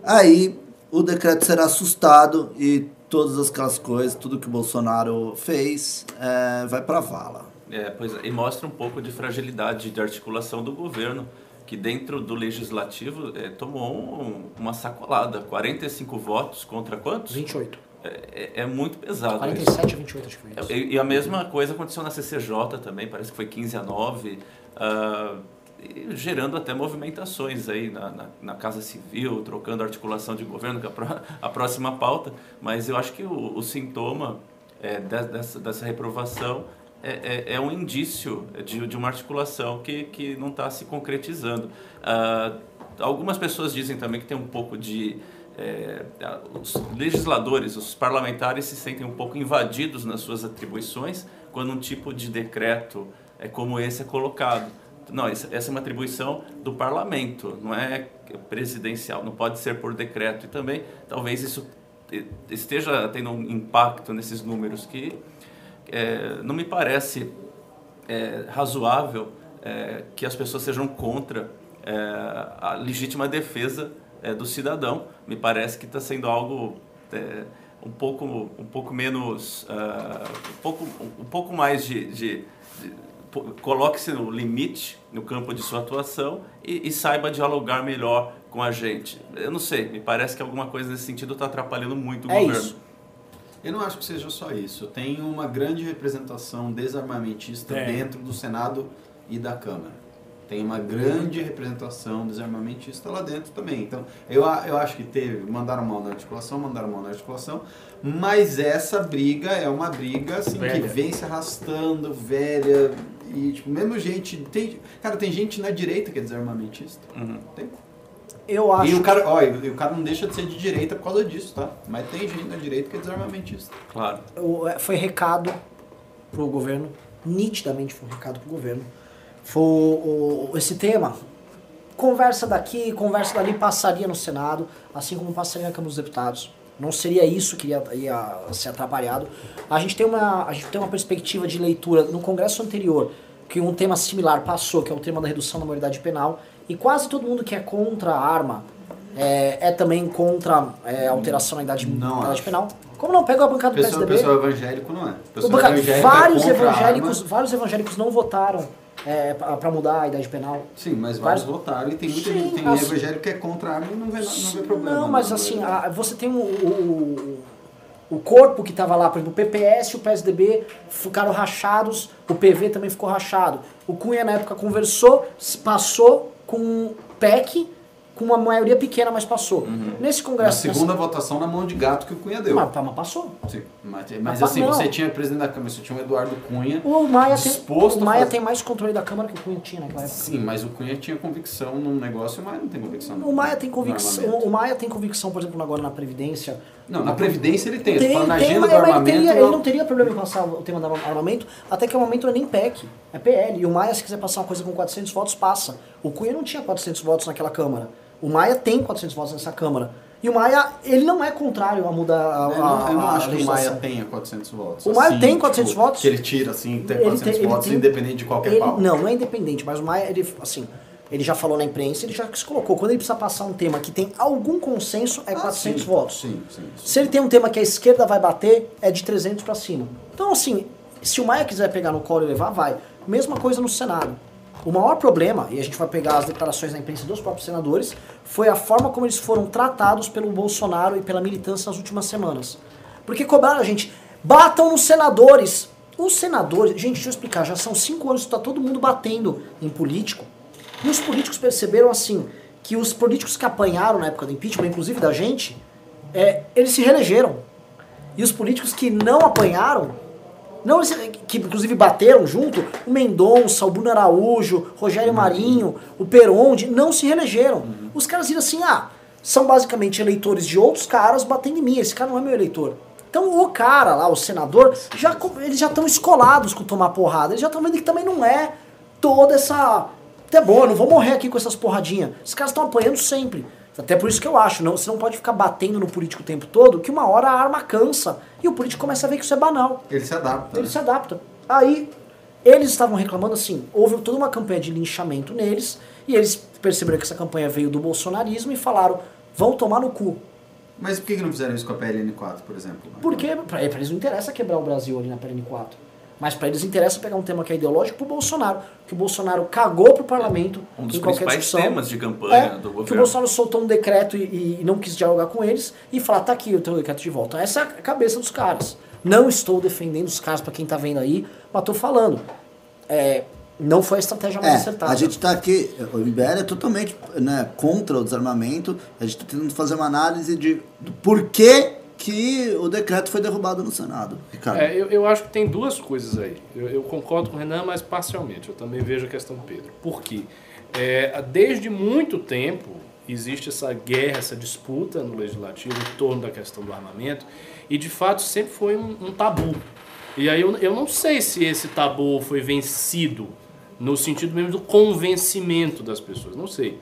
aí o decreto será assustado e todas aquelas coisas, tudo que o Bolsonaro fez, é, vai para vala. É, pois é, e mostra um pouco de fragilidade de articulação do governo, que dentro do legislativo é, tomou um- uma sacolada. 45 votos contra quantos? 28. É, é- é muito pesado. isso. 47 a 28, acho que foi isso. E, e a mesma coisa aconteceu na CCJ também, parece que foi 15 a 9, ah, e gerando até movimentações aí na, na, na Casa Civil, trocando articulação de governo, que é a, pró- a próxima pauta. Mas eu acho que o, o sintoma é, de- dessa, dessa reprovação é, é- é um indício de, de uma articulação que, que não está se concretizando. Ah, algumas pessoas dizem também que tem um pouco de é, os legisladores, os parlamentares se sentem um pouco invadidos nas suas atribuições quando um tipo de decreto é como esse é colocado. Não, essa é uma atribuição do parlamento, não é presidencial, não pode ser por decreto. E também, talvez isso te- esteja tendo um impacto nesses números que é, não me parece é, razoável é, que as pessoas sejam contra é, a legítima defesa é, do cidadão. Me parece que está sendo algo é, um pouco um pouco menos ah, um pouco um pouco mais de, de- de- coloque-se no limite no campo de sua atuação e, e saiba dialogar melhor com a gente. Eu não sei, me parece que alguma coisa nesse sentido está atrapalhando muito o É governo. isso. Eu não acho que seja só isso. Tem uma grande representação desarmamentista Tem. dentro do Senado e da Câmara. Tem uma grande representação desarmamentista lá dentro também. Então, eu, eu acho que teve, mandaram mal na articulação, mandaram mal na articulação, mas essa briga é uma briga assim, que vem se arrastando, velha, e tipo, mesmo gente. Tem, cara, tem gente na direita que é desarmamentista. Uhum. Tem. Eu acho. E o cara, ó, e o cara não deixa de ser de direita por causa disso, tá? Mas tem gente na direita que é desarmamentista. Claro. é, foi recado pro governo, nitidamente foi um recado pro governo. Foi o- o- esse tema, conversa daqui, conversa dali, passaria no Senado, assim como passaria na Câmara dos Deputados. Não seria isso que ia, ia ser atrapalhado. A gente, tem uma, a gente tem uma perspectiva de leitura no Congresso anterior, que um tema similar passou, que é o tema da redução da maioridade penal, e quase todo mundo que é contra a arma é, é também contra é, alteração na idade, Não idade acho. penal. Como não? Pega a bancada do Pessoal, PSDB. pessoal evangélico não é. Pessoal evangélico é vários a evangélicos, vários evangélicos não votaram é, para mudar a idade penal. Sim, mas vários- vários votaram e tem muita Sim, gente, tem assim- evangélico que é contra a arma e não vê, não vê problema. Não, mas assim, a- você tem o, o, o corpo que estava lá, por exemplo, o PPS e o PSDB ficaram rachados, o PV também ficou rachado. O Cunha na época conversou, passou com o PEC com uma maioria pequena, mas passou. Nesse Na Congresso... segunda votação na mão de gato que o Cunha deu. Mas, mas passou. Sim, mas, mas Mas assim, não. você tinha presidente da Câmara, você tinha o Eduardo Cunha. O Maia, tem, Disposto o a Maia fazer- tem mais controle da Câmara que o Cunha tinha naquela época. Sim, mas o Cunha tinha convicção num negócio e o Maia não tem convicção. O Maia tem convicção, o Maia tem convicção, por exemplo, agora na Previdência. Não, na Previdência ele tem. Tem, na tem, agenda mas, do mas ele, armamento. teria, ele não. não teria problema em passar o tema do armamento, até que o armamento não é nem PEC, é PL. E o Maia, se quiser passar uma coisa com 400 votos, passa. O Cunha não tinha 400 votos naquela Câmara. O Maia tem 400 votos nessa Câmara. E o Maia, ele não é contrário a mudar a, Eu não, eu não a- a acho que o Maia tenha 400 votos. O Maia assim, tem 400 votos? Que ele tira, assim, tem Ele 400 tem- ele votos, tem- independente de qualquer ele, pau. Não, não é independente, mas o Maia, ele, assim, ele já falou na imprensa, ele já se colocou. Quando ele precisa passar um tema que tem algum consenso, é Ah, 400 sim, votos. Sim, sim. Se ele tem um tema que a esquerda vai bater, é de 300 pra cima. Então, assim, se o Maia quiser pegar no colo e levar, vai. Mesma coisa no Senado. O maior problema, e a gente vai pegar as declarações na imprensa dos próprios senadores, foi a forma como eles foram tratados pelo Bolsonaro e pela militância nas últimas semanas. Porque cobraram a gente, batam nos senadores. Os senadores, gente, deixa eu explicar, já são cinco anos que tá todo mundo batendo em político. E os políticos perceberam assim, que os políticos que apanharam na época do impeachment, inclusive da gente, é, eles se reelegeram. E os políticos que não apanharam, não que inclusive bateram junto, o Mendonça, o Bruno Araújo, Rogério Marinho, o Peronde, não se reelegeram. Os caras viram assim, ah, são basicamente eleitores de outros caras batendo em mim, esse cara não é meu eleitor. Então o cara lá, o senador, já, eles já estão escolados com tomar porrada, eles já estão vendo que também não é toda essa... Até bom, eu não vou morrer aqui com essas porradinhas. Os caras estão apanhando sempre. Até por isso que eu acho, não, você não pode ficar batendo no político o tempo todo, que uma hora a arma cansa. E o político começa a ver que isso é banal. Ele se adapta. Ele né? se adapta. Aí, eles estavam reclamando assim, houve toda uma campanha de linchamento neles, e eles perceberam que essa campanha veio do bolsonarismo e falaram, vão tomar no cu. Mas por que que não fizeram isso com a PLN4, por exemplo? Porque pra, pra eles não interessa quebrar o Brasil ali na PLN4. Mas pra eles interessa pegar um tema que é ideológico pro Bolsonaro. Que o Bolsonaro cagou pro parlamento Um dos em qualquer principais discussão. temas de campanha É, do Que o governo. Bolsonaro soltou um decreto e, e não quis dialogar com eles e falar, tá aqui o teu decreto de volta. Essa é a cabeça dos caras. Não estou defendendo os caras pra quem tá vendo aí, mas tô falando. É, não foi a estratégia mais É, acertada. a gente tá aqui, o MBL é totalmente né, contra o desarmamento, a gente tá tentando fazer uma análise de do porquê que o decreto foi derrubado no Senado, Ricardo. É, eu, eu acho que tem duas coisas aí. Eu, eu concordo com o Renan, mas parcialmente. Eu também vejo a questão do Pedro. Por quê? É, desde muito tempo existe essa guerra, essa disputa no legislativo em torno da questão do armamento e de fato sempre foi um, um tabu. E aí eu, eu não sei se esse tabu foi vencido no sentido mesmo do convencimento das pessoas, não sei.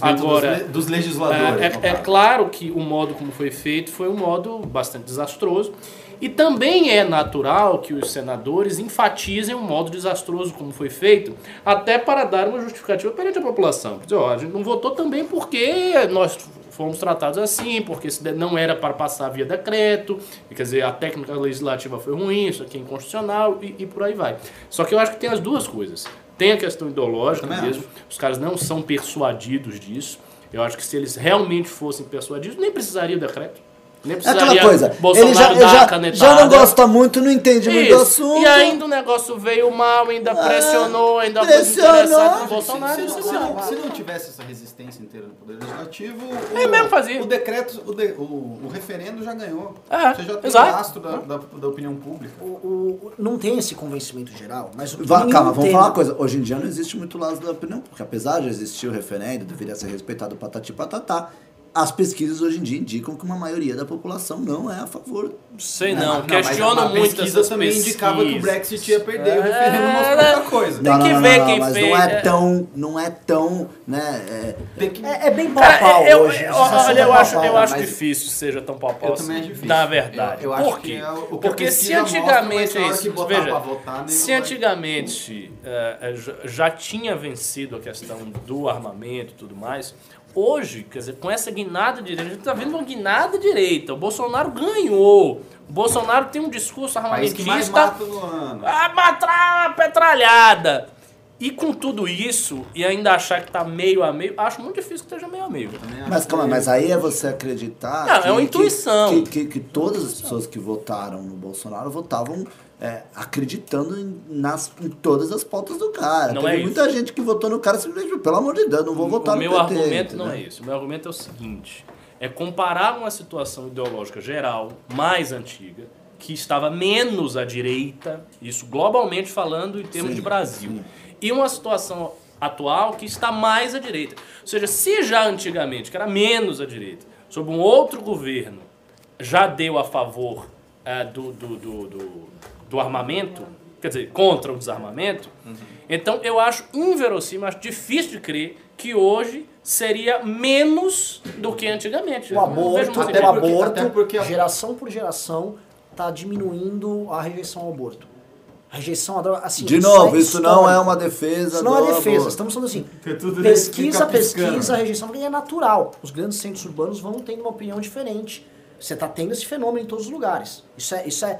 Agora, dos, le- dos legisladores. é, é- é claro que o modo como foi feito foi um modo bastante desastroso. E também é natural que os senadores enfatizem o modo desastroso como foi feito, até para dar uma justificativa perante a população. Dizer, ó, a gente não votou também porque nós fomos tratados assim, porque não era para passar via decreto, e, quer dizer, a técnica legislativa foi ruim, isso aqui é inconstitucional e, e por aí vai. Só que eu acho que tem as duas coisas. Tem a questão ideológica mesmo, os caras não são persuadidos disso. Eu acho que se eles realmente fossem persuadidos, nem precisaria o decreto. Nem É aquela coisa, Bolsonaro ele já, já, canetada. já não gosta muito, não entende muito do Isso. assunto. E ainda o negócio veio mal, ainda pressionou, ainda foi pressionou. interessado no Se, Bolsonaro. se, e não, se, não, se não tivesse essa resistência inteira no Poder Legislativo, o, Ele mesmo fazia. o decreto, o, de- o, o referendo já ganhou. É, Você já tem exato. o rastro da, da, da opinião pública. O- o- não tem esse convencimento geral, mas Vá, calma, vamos falar uma coisa. Hoje em dia não existe muito lado da opinião, porque apesar de existir o referendo, deveria ser respeitado patati patatá, as pesquisas hoje em dia indicam que uma maioria da população não é a favor. Sei Né? não, mas questiono muito pesquisa essas também indicava que o pesquisas. Brexit ia perder, o É, referendo mostrou né? outra coisa. Tem que ver quem mas fez, não é é. tão, não é tão, né, é, Tem que... É, é bem pau a pau eu, hoje. eu- olha, é eu acho, eu acho difícil que seja tão pau a pau Eu assim, também acho difícil. Na verdade. Eu- eu acho Por que quê? é o- o que a Porque se antigamente é isso, veja, votar, se antigamente eh, eh, já- já tinha vencido a questão do armamento e tudo mais, hoje, quer dizer, com essa guinada direita, a gente tá vendo uma guinada direita. O Bolsonaro ganhou. O Bolsonaro tem um discurso que armamentista a matra- petralhada. E com tudo isso, e ainda achar que tá meio a meio, acho muito difícil que esteja meio a meio. Mas calma, que- mas aí é você acreditar. Não, que, é uma que- intuição. Que, que, que todas as pessoas que votaram no Bolsonaro votavam é, acreditando em, nas, em todas as pautas do cara. Não Teve é isso. muita gente que votou no cara simplesmente, pelo amor de Deus, não vou votar o no meu PT. argumento não é isso. O meu argumento é o seguinte: é comparar uma situação ideológica geral, mais antiga, que estava menos à direita, isso globalmente falando em termos Sim, de Brasil, e uma situação atual que está mais à direita. Ou seja, se já antigamente, que era menos à direita, sob um outro governo, já deu a favor ah, do, do, do, do, do armamento, quer dizer, contra o desarmamento, então eu acho inverossímil, acho difícil de crer que hoje seria menos do que antigamente. O aborto, até o aborto até porque a- geração por geração, tá diminuindo a rejeição ao aborto. A rejeição à droga, assim... De novo, é isso não é uma defesa Isso não é defesa, aborto. estamos falando assim, pesquisa, pesquisa, rejeição é natural. Os grandes centros urbanos vão tendo uma opinião diferente. Você está tendo esse fenômeno em todos os lugares. Isso é, isso é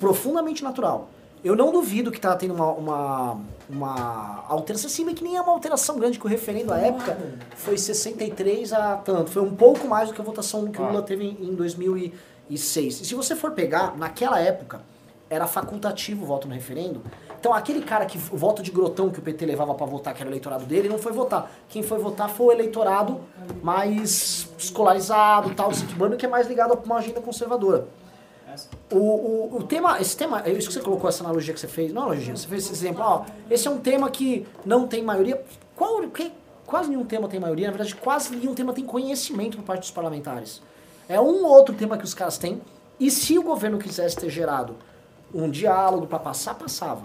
profundamente natural. Eu não duvido que está tendo uma, uma, uma alteração, assim, mas que nem é uma alteração grande, que o referendo à época foi 63 a tanto. Foi um pouco mais do que a votação que o Lula teve em, em 2006. E se você for pegar, naquela época, era facultativo o voto no referendo. Então aquele cara que o voto de grotão que o PT levava para votar, que era o eleitorado dele, não foi votar. Quem foi votar foi o eleitorado mais escolarizado, tal, centro urbano, que é mais ligado a uma agenda conservadora. O, o, o tema, esse tema, é isso que você colocou, essa analogia que você fez, não analogia, você fez esse exemplo, ó, esse é um tema que não tem maioria. Qual, que, quase nenhum tema tem maioria, na verdade, quase nenhum tema tem conhecimento por parte dos parlamentares. É um ou outro tema que os caras têm, e se o governo quisesse ter gerado um diálogo para passar, passava.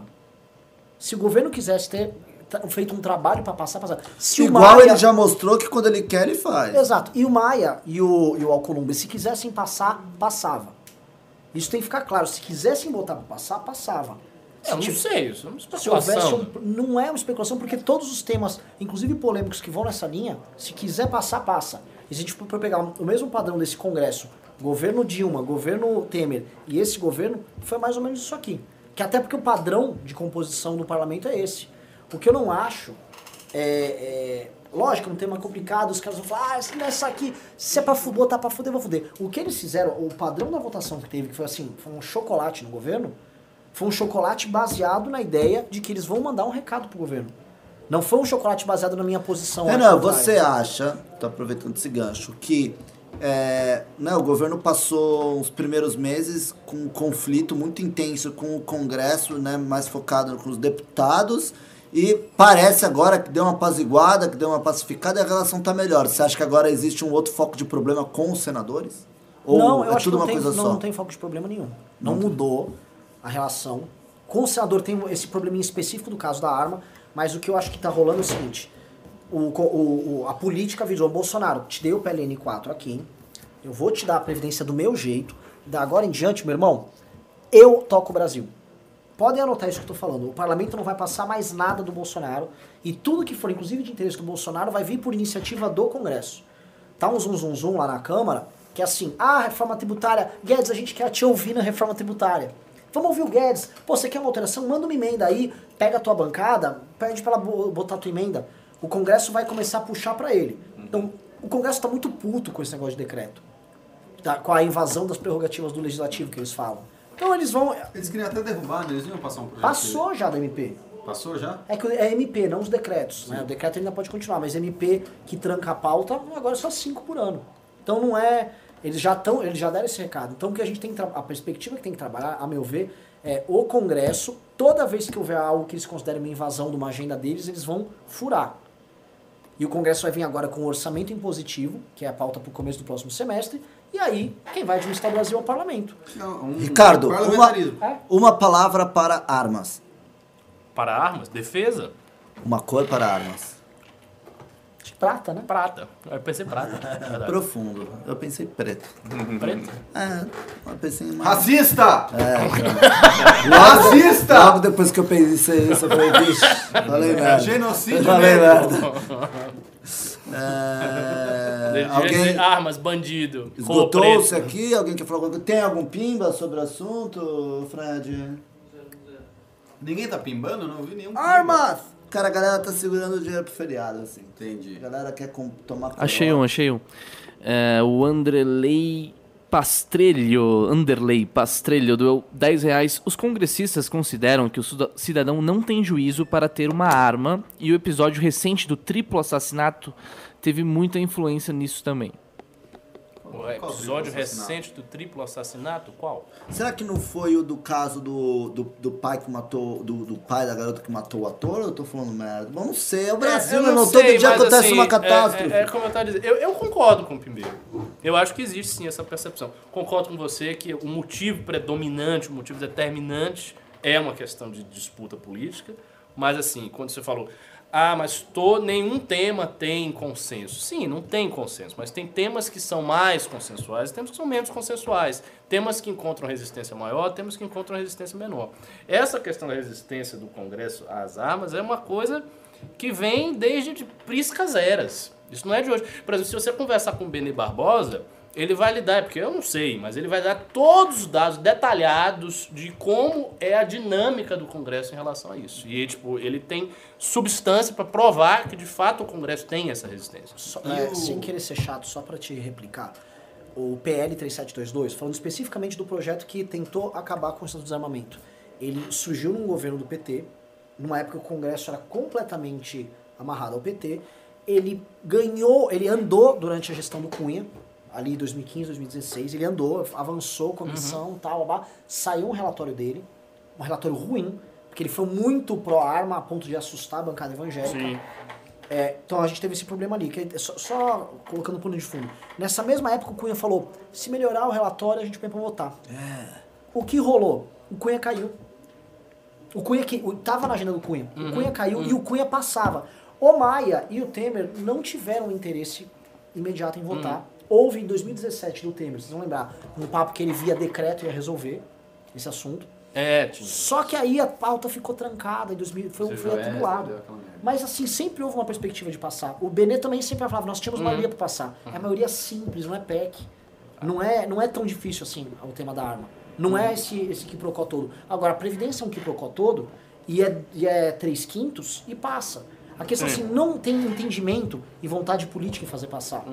Se o governo quisesse ter feito um trabalho para passar, passava. Se Igual Maia- ele já mostrou que quando ele quer, ele faz. Exato. E o Maia e o, e o Alcolumbre, se quisessem passar, passava. Isso tem que ficar claro. Se quisessem botar pra passar, passava. Eu não Se sei, isso é uma se especulação. um, não é uma especulação, porque todos os temas, inclusive polêmicos que vão nessa linha, se quiser passar, passa. E se a gente for pegar o mesmo padrão desse Congresso, governo Dilma, governo Temer e esse governo, foi mais ou menos isso aqui. Que até porque o padrão de composição do parlamento é esse. O que eu não acho é, é- lógico, é um tema complicado, os caras vão falar, ah, se nessa aqui, se é pra fu- botar pra fuder, vou fuder. O que eles fizeram, o padrão da votação que teve, que foi assim, foi um chocolate no governo, foi um chocolate baseado na ideia de que eles vão mandar um recado pro governo. Não foi um chocolate baseado na minha posição. Renan, você acha, tô aproveitando esse gancho, que é, né, o governo passou os primeiros meses com um conflito muito intenso com o Congresso, né, mais focado com os deputados, e parece agora que deu uma apaziguada, que deu uma pacificada e a relação tá melhor. Você acha que agora existe um outro foco de problema com os senadores? Ou não, eu é acho tudo que não uma tem, coisa não, só? não tem foco de problema nenhum. Não mudou a relação. Com o senador tem esse probleminha específico do caso da arma, mas o que eu acho que tá rolando é o seguinte: o, o- o- a política visou Bolsonaro, te dei o PLN 4 aqui, eu vou te dar a previdência do meu jeito, da agora em diante, meu irmão, eu toco o Brasil. Podem anotar isso que eu tô falando. O parlamento não vai passar mais nada do Bolsonaro e tudo que for, inclusive de interesse do Bolsonaro, vai vir por iniciativa do Congresso. Tá um zum zum zum lá na Câmara, que é assim, ah, reforma tributária, Guedes, a gente quer te ouvir na reforma tributária. Vamos ouvir o Guedes. Pô, você quer uma alteração? Manda uma emenda aí, pega a tua bancada, pede pra ela bo- botar a tua emenda. O Congresso vai começar a puxar pra ele. Então, o Congresso tá muito puto com esse negócio de decreto. Tá? Com a invasão das prerrogativas do legislativo que eles falam. Então eles vão. Eles queriam até derrubar, né? Eles iam passar um projeto. Passou já da MP. Passou já? É que é MP, não os decretos. Né? O decreto ainda pode continuar, mas MP que tranca a pauta, agora é só cinco por ano. Então não é. Eles já estão, eles já deram esse recado. Então o que a gente tem que a perspectiva que tem que trabalhar, a meu ver, é o Congresso, toda vez que houver algo que eles considerem uma invasão de uma agenda deles, eles vão furar. E o Congresso vai vir agora com o orçamento impositivo, que é a pauta para o começo do próximo semestre, e aí quem vai administrar o Brasil é o parlamento. Não, um Ricardo, uma. É? uma palavra para armas. Para armas, defesa, Uma cor para armas. De prata, né? prata. Eu pensei prata. é. Profundo. Eu pensei preto. Preto. É, eu pensei em mais. Racista! É, Logo Racista! depois que eu pensei isso, eu falei, vixe, falei merda. Genocídio Falei mesmo. merda. É, alguém armas, bandido. esgotou-se aqui? Alguém quer falar alguma coisa? Tem algum pimba sobre o assunto, Fred? Ninguém tá pimbando? Não ouvi nenhum. pimba. Armas! Cara, a galera tá segurando o dinheiro pro feriado, assim. Entendi. A galera quer tomar Achei um, achei um. É, o Andrelei Pastrelho, Underlay Pastrelho, doeu 10 reais. Os congressistas consideram que o cidadão não tem juízo para ter uma arma e o episódio recente do triplo assassinato teve muita influência nisso também. O Qual episódio recente do triplo assassinato? Qual? Será que não foi o do caso do, do, do pai que matou. Do, do pai da garota que matou o ator? Ou eu tô falando merda? Bom, não sei, é o Brasil, eu meu não. Todo dia acontece assim, uma é- catástrofe. É, é como eu tava dizendo. Eu, eu concordo com o Pimbeiro. Eu acho que existe sim essa percepção. Concordo com você que o motivo predominante, o motivo determinante é uma questão de disputa política. Mas assim, quando você falou, ah, mas to, nenhum tema tem consenso. Sim, não tem consenso, mas tem temas que são mais consensuais temas que são menos consensuais. Temas que encontram resistência maior, temas que encontram resistência menor. Essa questão da resistência do Congresso às armas é uma coisa que vem desde de priscas eras. Isso não é de hoje. Por exemplo, se você conversar com o Beni Barbosa, ele vai lhe dar, porque eu não sei, mas ele vai dar todos os dados detalhados de como é a dinâmica do Congresso em relação a isso. E tipo, ele tem substância para provar que de fato o Congresso tem essa resistência. Só- E é, o- Sem querer ser chato, só pra te replicar. O PL 3722, falando especificamente do projeto que tentou acabar com o estado desarmamento. Ele surgiu num governo do PT, numa época que o Congresso era completamente amarrado ao PT. Ele ganhou, ele andou durante a gestão do Cunha, ali em 2015, 2016. Ele andou, avançou, comissão, tal, blá, blá. saiu um relatório dele, um relatório ruim, porque ele foi muito pró-arma a ponto de assustar a bancada evangélica. Sim. É, então a gente teve esse problema ali, que é só, só colocando um pano de fundo. Nessa mesma época o Cunha falou, se melhorar o relatório a gente põe pra votar. O que rolou? O Cunha caiu. O Cunha que o- tava na agenda do Cunha. O Cunha caiu e o Cunha passava. O Maia e o Temer não tiveram interesse imediato em votar. Houve em 2017 do Temer, vocês vão lembrar, um papo que ele via decreto e ia resolver esse assunto. É, tinha. Só que aí a pauta ficou trancada em 2000, foi, Você foi? É, atribulado. merda. Mas assim, sempre houve uma perspectiva de passar. O Benê também sempre falava, nós Uhum. tínhamos maioria para passar. É a maioria simples, não é PEC. Não é, não é tão difícil assim o tema da arma. Não Uhum. é esse, esse quiprocó todo. Agora, a Previdência é um quiprocó todo e é, e é 3 quintos e passa. A questão Sim. assim, não tem entendimento e vontade política em fazer passar.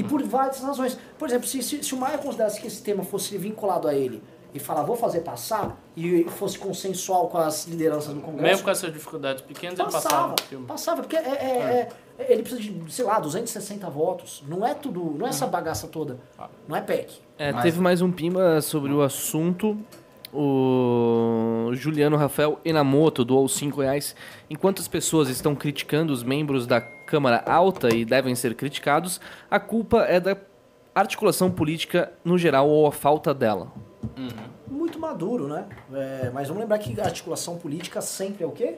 E por várias razões. Por exemplo, se, se, se o Maia considerasse que esse tema fosse vinculado a ele e falar, vou fazer passar, e fosse consensual com as lideranças do Congresso, Mesmo com essas dificuldades pequenas, ele passava Passava, no filme. passava, porque é, é- é- ele precisa de, sei lá, 260 votos. Não é tudo, não é essa bagaça toda. Não é PEC. É, Mas- Teve mais um pimba sobre o assunto. O Juliano Rafael Enamoto doou 5 reais. Enquanto as pessoas estão criticando os membros da Câmara Alta e devem ser criticados, a culpa é da articulação política no geral ou a falta dela. Muito maduro, né? É, mas vamos lembrar que a articulação política sempre é o quê?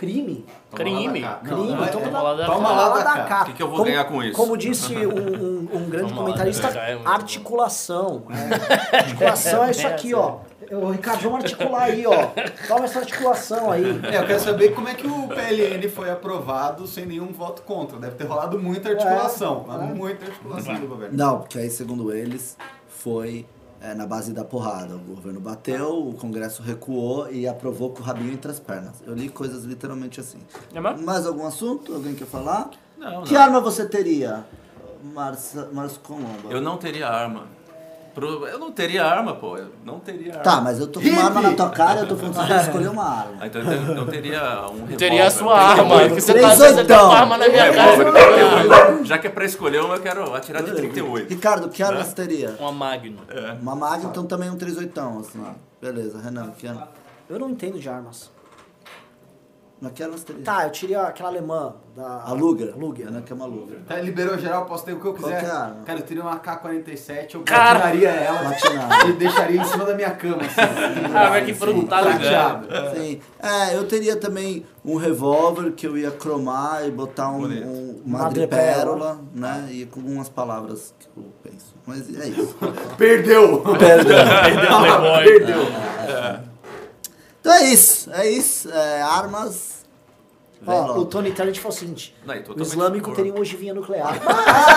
Crime. Crime. Crime. Não, então é- toma lá da toma cá. lá lá da da cá. cá. O que que eu vou Como- ganhar com isso? Como disse um, um- um grande Toma comentarista, é articulação. né? Articulação é isso aqui, ó. Ô, Ricardo, vamos articular aí, ó. Toma essa articulação aí. É, eu quero saber como é que o PLN foi aprovado sem nenhum voto contra. Deve ter rolado muita articulação. É, é. Muita articulação do governo. Não, porque aí, segundo eles, foi é, na base da porrada. O governo bateu, o Congresso recuou e aprovou com o rabinho entre as pernas. Eu li coisas literalmente assim. É? Mais algum assunto? Alguém quer falar? Não, que não. arma você teria, Marcia, Márcio Colombo? Eu não teria arma. Pro- Eu não teria arma, pô. Eu não teria arma. Tá, mas eu tô com uma arma na tua cara e eu tô falando que você tem que escolher uma arma. Ah, Então eu não teria um revólver. Teria a sua arma. um que você tá dizendo, você tem uma arma na minha cara. eu teria 38. Já que é pra escolher uma, eu quero atirar de 38. Ricardo, que arma você teria? Uma Magno. Uma Mag, então também um 38, assim. Beleza, Renan, que arma? Eu não entendo de armas. Que você teria? Tá, eu tirei aquela alemã da. A Luger? Luger. Renan quer uma Luger. Tá, liberou geral, posso ter o que eu quiser. Qual que é? Cara, eu teria uma AK-47, eu Cara! platinaria ela Platinar. e deixaria em cima da minha cama, assim. Ah, mas que frutada, prateado. Sim. É, eu teria também um revólver que eu ia cromar e botar um, Bonito. um Madrepérola. né? E com algumas palavras que eu penso. Mas é isso. Perdeu! Playboy. Perdeu! Então é isso, é isso. É, armas. Ó, o Tony Tarrant falou o seguinte: Não, o islâmico teria uma ogivinha nuclear.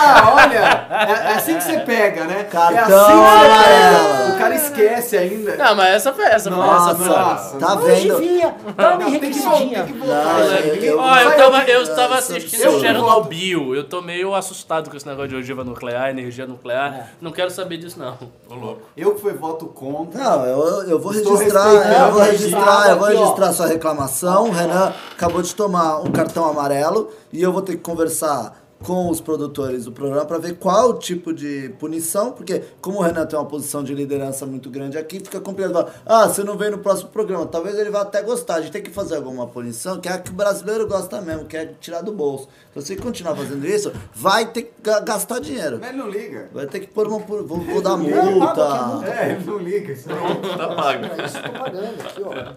Ah, olha! É, é assim que você pega, né? Cartão é assim que você amarelo. pega. O cara esquece ainda. Não, mas essa foi essa, foi Nossa, essa. foi. nossa. Tá vendo? ogivinha, dá uma enriquecidinha. Ó, eu Vai, tava, eu- eu tava isso é assistindo absurdo. Chernobyl. Eu tô meio assustado com esse negócio de ogiva nuclear, energia nuclear. É. Não quero saber disso, não. Ô, louco. Eu que fui voto contra. Não, eu, eu vou Estou registrar, eu vou registrar, eu vou registrar sua reclamação. O Renan acabou de tomar um cartão amarelo e eu vou ter que conversar com os produtores do programa para ver qual o tipo de punição, porque como o Renan tem uma posição de liderança muito grande aqui, fica complicado. Ah, você não vem no próximo programa. Talvez ele vá até gostar. A gente tem que fazer alguma punição, que é a que o brasileiro gosta mesmo, que é tirar do bolso. Então se continuar fazendo isso, vai ter que ga- gastar dinheiro. Mas ele não liga. Vai ter que pôr uma. Vou, vou dar multa. É, ele não liga. Isso não. Tá pago. É isso tô pagando aqui, ó.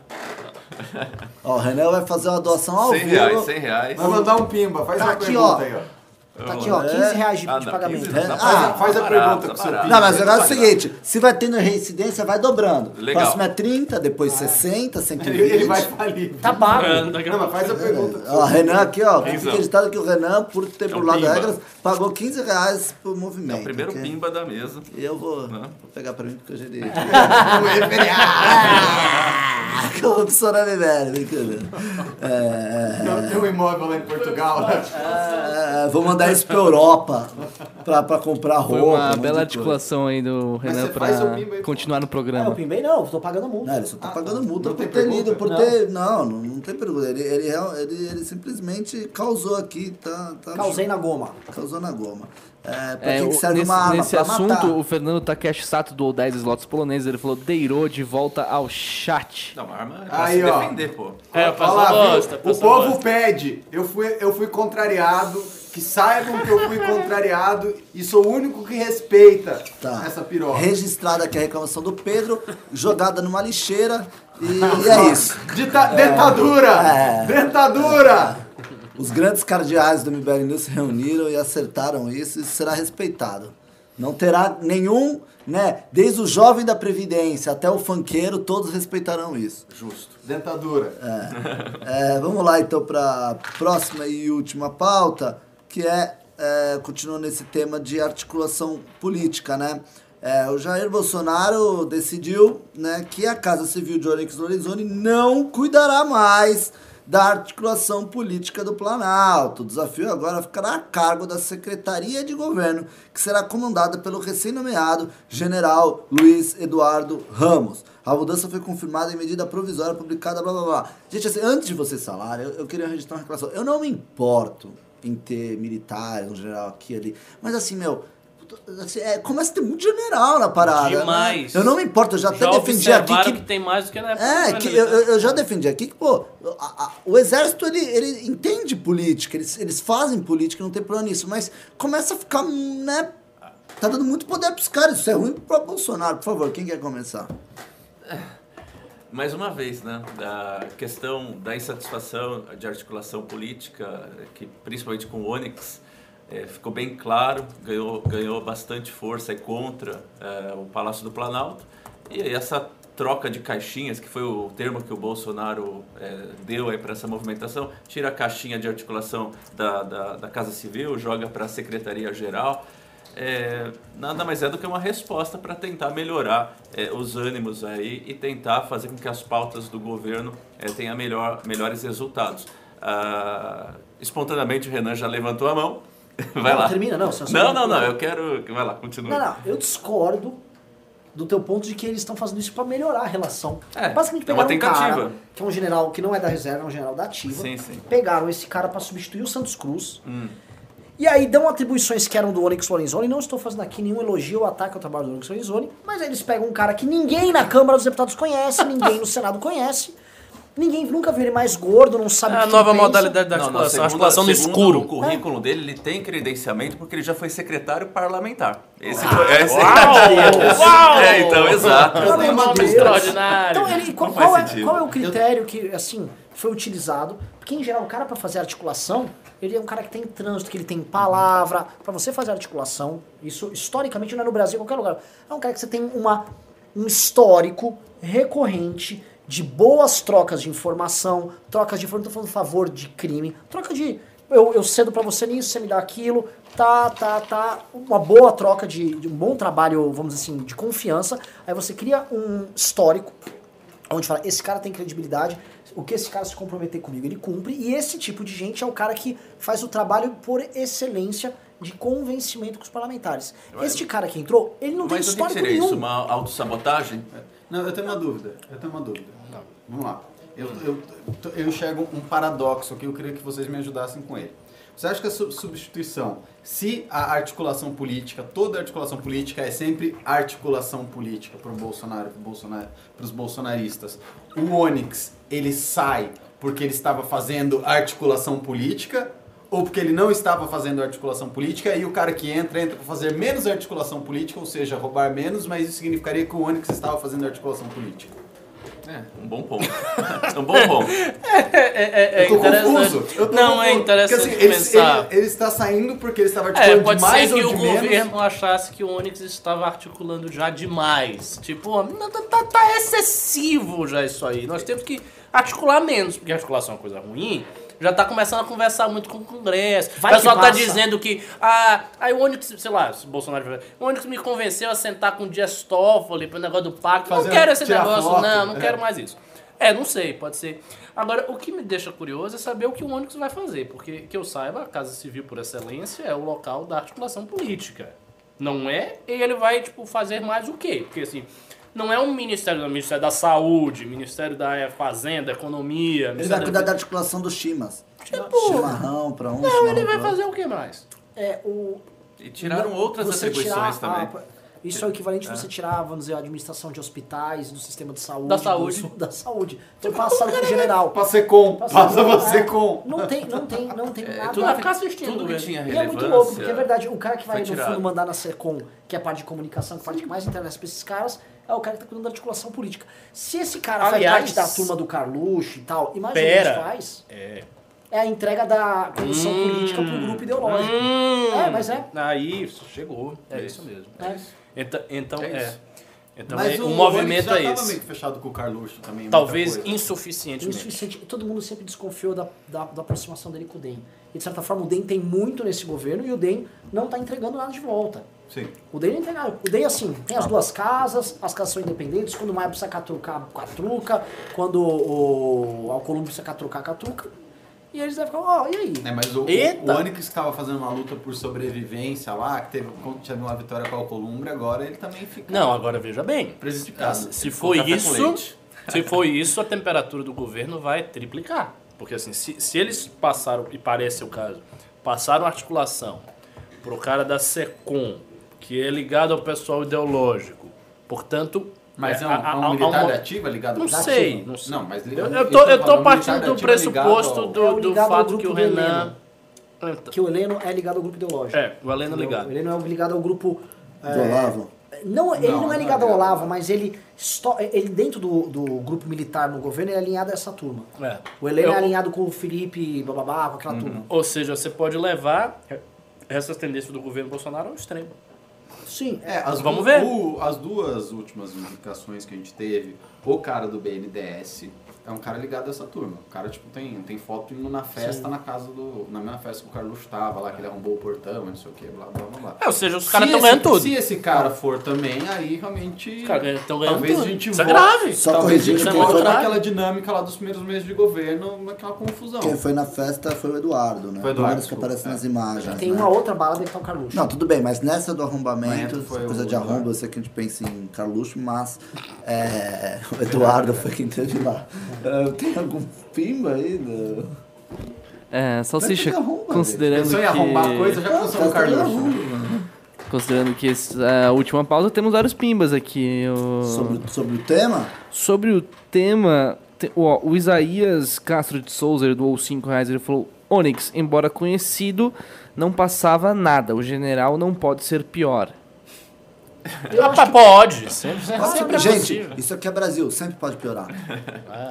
Ó, o Renan vai fazer uma doação ao 100 vivo. reais, 100 reais. Vai mandar um pimba. Faz Tá uma aqui, pergunta ó. aí, ó. Tá aqui, ó, É. 15 reais de, Ah, de não, pagamento. 15 É, tá ah, faz a pergunta barato, com o tá seu. Não, mas o negócio é o seguinte: se vai tendo reincidência, vai dobrando. Legal. Próximo é 30, depois 60, 120. Ele, vai falir. Tá pago. A Não, mas faz a pergunta. Ó, Renan aqui, ó. Fica editado que o Renan, por ter É um burlado regras, pagou 15 reais por É movimento. o primeiro ok? pimba da mesa. E eu vou, Não. vou pegar pra mim porque eu já dei. Ah, Corrupção me velho, brincadeira. É, Não, tem um imóvel lá em Portugal. né? É, vou mandar isso pra Europa pra, pra comprar roupa. Foi um uma de bela coisa. articulação aí do Renan o pra continuar no Não, eu programa. pimbei não, tô pagando multa. Não, ele só tá Ah, pagando multa Não por tem ter pergunta? lido, por Não. ter. Não, não, não tem pergunta. Ele, ele, ele, ele simplesmente causou aqui, tá. tá Causei na goma. Causou na goma. É, pra É, que, que o- serve nesse, uma arma? nesse pra assunto, matar. o Fernando Takeshi Sato do 10 slots poloneses, ele falou, Deirô de volta ao chat. Não, a arma é pra Aí, se ó. defender, pô. É, Olha passou lá, viu? bosta, O povo bosta. pede. Eu fui, eu fui contrariado. Que saibam que eu fui contrariado e sou o único que respeita Tá. essa piroca. Registrada aqui a reclamação do Pedro, jogada numa lixeira e, e é isso. Dita- Dentadura! É. Dentadura! Os grandes cardeais do MBL News se reuniram e acertaram isso, isso será respeitado. Não terá nenhum, né? Desde o jovem da Previdência até o funkeiro, todos respeitarão isso. Justo. Dentadura. É, vamos lá então para próxima e última pauta, que é, é, continuando nesse tema de articulação política, né? É, o Jair Bolsonaro decidiu né, que a Casa Civil de Onyx Lorenzoni não cuidará mais da articulação política do Planalto. O desafio agora ficará a cargo da Secretaria de Governo, que será comandada pelo recém-nomeado general Luiz Eduardo Ramos. A mudança foi confirmada em medida provisória publicada, blá blá blá. Gente, assim, antes de vocês falarem, eu, eu queria registrar uma reclamação. Eu não me importo em ter militares, um general aqui ali, mas assim, meu. assim, é, começa a ter muito general na parada. né? Demais. Eu não me importo, eu já até Já defendi aqui que que tem mais do que na época é, que militar. eu- eu já defendi aqui que, pô, a- a- o exército, ele, ele entende política, eles, eles fazem política, não tem problema nisso, mas começa a ficar, né, tá dando muito poder pros caras, isso é ruim pro Bolsonaro, por favor, quem quer começar? Mais uma vez, né? A questão da insatisfação de articulação política, que principalmente com o Onyx, eh, ficou bem claro, ganhou, ganhou bastante força aí contra eh, o Palácio do Planalto. E essa troca de caixinhas, que foi o termo que o Bolsonaro eh, deu para essa movimentação, tira a caixinha de articulação da, da, da Casa Civil, joga para a Secretaria-Geral é, nada mais é do que uma resposta para tentar melhorar é, os ânimos aí e tentar fazer com que as pautas do governo é, tenham melhor, melhores resultados. Ah, espontaneamente o Renan já levantou a mão. Vai Não, lá. termina, não, só- só- Não, não, não, eu quero. Vai lá, continua. Não, não, eu discordo do teu ponto de que eles estão fazendo isso pra melhorar a relação. É, Basicamente é uma pegaram um cara, tentativa. que é um general que não é da reserva, é um general da ativa. Sim, sim. Pegaram esse cara pra substituir o Santos Cruz. Hum. E aí dão atribuições que eram do Onyx Lorenzoni. Não estou fazendo aqui nenhum elogio ou ataque ao trabalho do Onyx Lorenzoni. Mas eles pegam um cara que ninguém na Câmara dos Deputados conhece, ninguém no Senado conhece. Ninguém nunca viu ele mais gordo, não sabe É o a que nova ele pensa. modalidade da Não, não, articulação, segundo- articulação no escuro. O currículo dele, ele tem credenciamento porque ele já foi secretário parlamentar. Esse Ah, foi. Esse... Uau! É, então, exato. Pelo amor de nome Deus. extraordinário. Então, ele, qual, qual é, qual é o critério que, assim, foi utilizado? Porque, em geral, o cara, pra fazer articulação, ele é um cara que tem trânsito, que ele tem palavra. Pra você fazer articulação, isso, historicamente, não é no Brasil, em qualquer lugar. É um cara que você tem uma, um histórico recorrente de boas trocas de informação, trocas de informação, não tô falando favor de crime, troca de eu, eu cedo pra você nisso, você me dá aquilo, tá, tá, tá, uma boa troca de, de um bom trabalho, vamos dizer assim, de confiança, aí você cria um histórico, onde fala, esse cara tem credibilidade, o que esse cara se comprometer comigo, ele cumpre, e esse tipo de gente é o cara que faz o trabalho por excelência de convencimento com os parlamentares. Este cara que entrou, ele não tem Mas o que que histórico seria nenhum. isso? Uma autossabotagem? Não, eu tenho uma dúvida. Eu tenho uma dúvida. Vamos lá. Eu, eu, eu enxergo um paradoxo que eu queria que vocês me ajudassem com ele. Você acha que a su- substituição, se a articulação política, toda articulação política é sempre articulação política para o Bolsonaro, pro Bolsonaro, para os bolsonaristas, o Onyx ele sai porque ele estava fazendo articulação política ou porque ele não estava fazendo articulação política e o cara que entra entra para fazer menos articulação política, ou seja, roubar menos, mas isso significaria que o Onyx estava fazendo articulação política. É, um bom ponto. um bom ponto. É, é, é eu tô interessante. confuso. Eu tô não, é confuso. interessante Porque, assim, ele, pensar. Ele, ele está saindo porque ele estava É, articulando pode demais ser que ou o de menos. governo achasse que o Onix estava articulando já demais. Tipo, tá, tá- tá excessivo já isso aí. Nós temos que articular menos, porque articulação é uma coisa ruim. Já tá começando a conversar muito com o Congresso. Vai o pessoal tá passa. dizendo que. Ah, aí o Onix, sei lá, se o Bolsonaro. O Onix me convenceu a sentar com o Dias Toffoli pro negócio do pacto. Fazer- não quero esse negócio, foto, não, não é. quero mais isso. É, não sei, pode ser. Agora, o que me deixa curioso é saber o que o Onyx vai fazer, porque que eu saiba, a Casa Civil por excelência é o local da articulação política. Não é? E ele vai, tipo, fazer mais o quê? Porque assim, não é um ministério, é um ministério da saúde, ministério da eh, fazenda, economia, Ele vai ministério cuidar da... da articulação dos chimas. Tipo, Chimarrão pra um, Não, ele vai fazer o que mais? É, o, E tiraram Não, outras atribuições tirar também. a- isso é o equivalente a você tirar, vamos dizer, a administração de hospitais, do sistema de saúde. Da saúde. do- da saúde. Foi passado pro general. Passa com, Passa você é, com. Não tem, não tem, não tem nada. tudo ficar assistindo, Tudo que tinha E é muito louco, porque é verdade, o cara que vai no fundo mandar na SECOM, que é a parte de comunicação, que é a parte que mais interessa pra esses caras, é o cara que tá cuidando da articulação política. Se esse cara Aliás- faz parte da turma do Carluxo e tal, e mais ou Pera. menos faz, É. é a entrega da condição política pro grupo ideológico. Hum, É, mas é. Aí, isso chegou. É isso mesmo. É. Então, então É é. isso. Então Mas é, o, o movimento é esse. meio que fechado com o Carluxo também. Talvez coisa. insuficientemente. Insuficiente. Todo mundo sempre desconfiou da, da, da aproximação dele com o DEM. E de certa forma o DEM tem muito nesse governo e o DEM não tá entregando nada de volta. Sim. O DEM não entrega nada. O DEM, assim, tem as duas casas, as casas são independentes, quando o Maia precisa catrucar, catruca, quando o Alcolumbre precisa catrucar, catruca. E eles devem ficar, ó, e aí? É, mas o, o, Eita! o Onyx estava fazendo uma luta por sobrevivência lá, que teve, teve uma vitória com a Alcolumbre, agora ele também fica Não, agora veja bem. prejudicado. Se for café com isso, se for isso, a temperatura do governo vai triplicar. Porque assim, se, se eles passaram, e parece o caso, passaram a articulação pro cara da SECOM, que é ligado ao pessoal ideológico, portanto... Mas é um, a- é a- um a- militar a- da ativa ligado Não sei, ativa? não sei. Não, mas Eu, eu tô, eu tô partindo do pressuposto do, É do ao fato que o do Renan... Então, Que o Heleno é ligado ao grupo ideológico. É, o Heleno Entendeu? ligado. O Heleno é ligado ao grupo... Do é, Olavo. Não, ele não, Não, é ligado é ao. Olavo, mas ele, ele dentro do, do grupo militar no governo é alinhado a essa turma. É. O Heleno Eu- é alinhado com o Felipe, bababá, com aquela Uhum. turma. Ou seja, você pode levar essas tendências do governo Bolsonaro ao extremo. Sim, É, as, Vamos du- ver. o- as duas últimas indicações que a gente teve, o cara do BNDES é um cara ligado a essa turma. O cara, tipo, tem, tem foto indo na festa Sim. na casa do. Na mesma festa que o Carlos tava lá, que ele arrombou o portão, não sei o que, blá blá blá blá. É, ou seja, os caras estão ganhando tudo. Se esse cara for também, aí realmente. Os caras estão ganhando Talvez tudo. a gente Isso é grave. Só talvez a gente volte naquela dinâmica lá dos primeiros meses de governo, naquela confusão. Quem foi na festa foi o Eduardo, né? Foi o Eduardo, que aparece é. nas imagens. tem né? uma outra balada que tá o Carluxo. Não, tudo bem, mas nessa do arrombamento, coisa de arromba, Eduardo. eu sei que a gente pensa em Carluxo, mas é, o Eduardo foi quem teve lá. É, tem algum pimba aí? Do... É, Salsicha, Mas que arromba, considerando Pensou em que... arrombar coisa, já pensou no arromba. Considerando que esse- a última pausa, temos vários pimbas aqui. O... Sobre, sobre o tema, Sobre o tema, te- ó, o Isaías Castro de Souza ele doou 5 reais. Ele falou: Onyx, embora conhecido, não passava nada. O general não pode ser pior. Ah, pode. Sempre, sempre, Pode- sempre é gente, possível. isso aqui é Brasil, sempre pode piorar.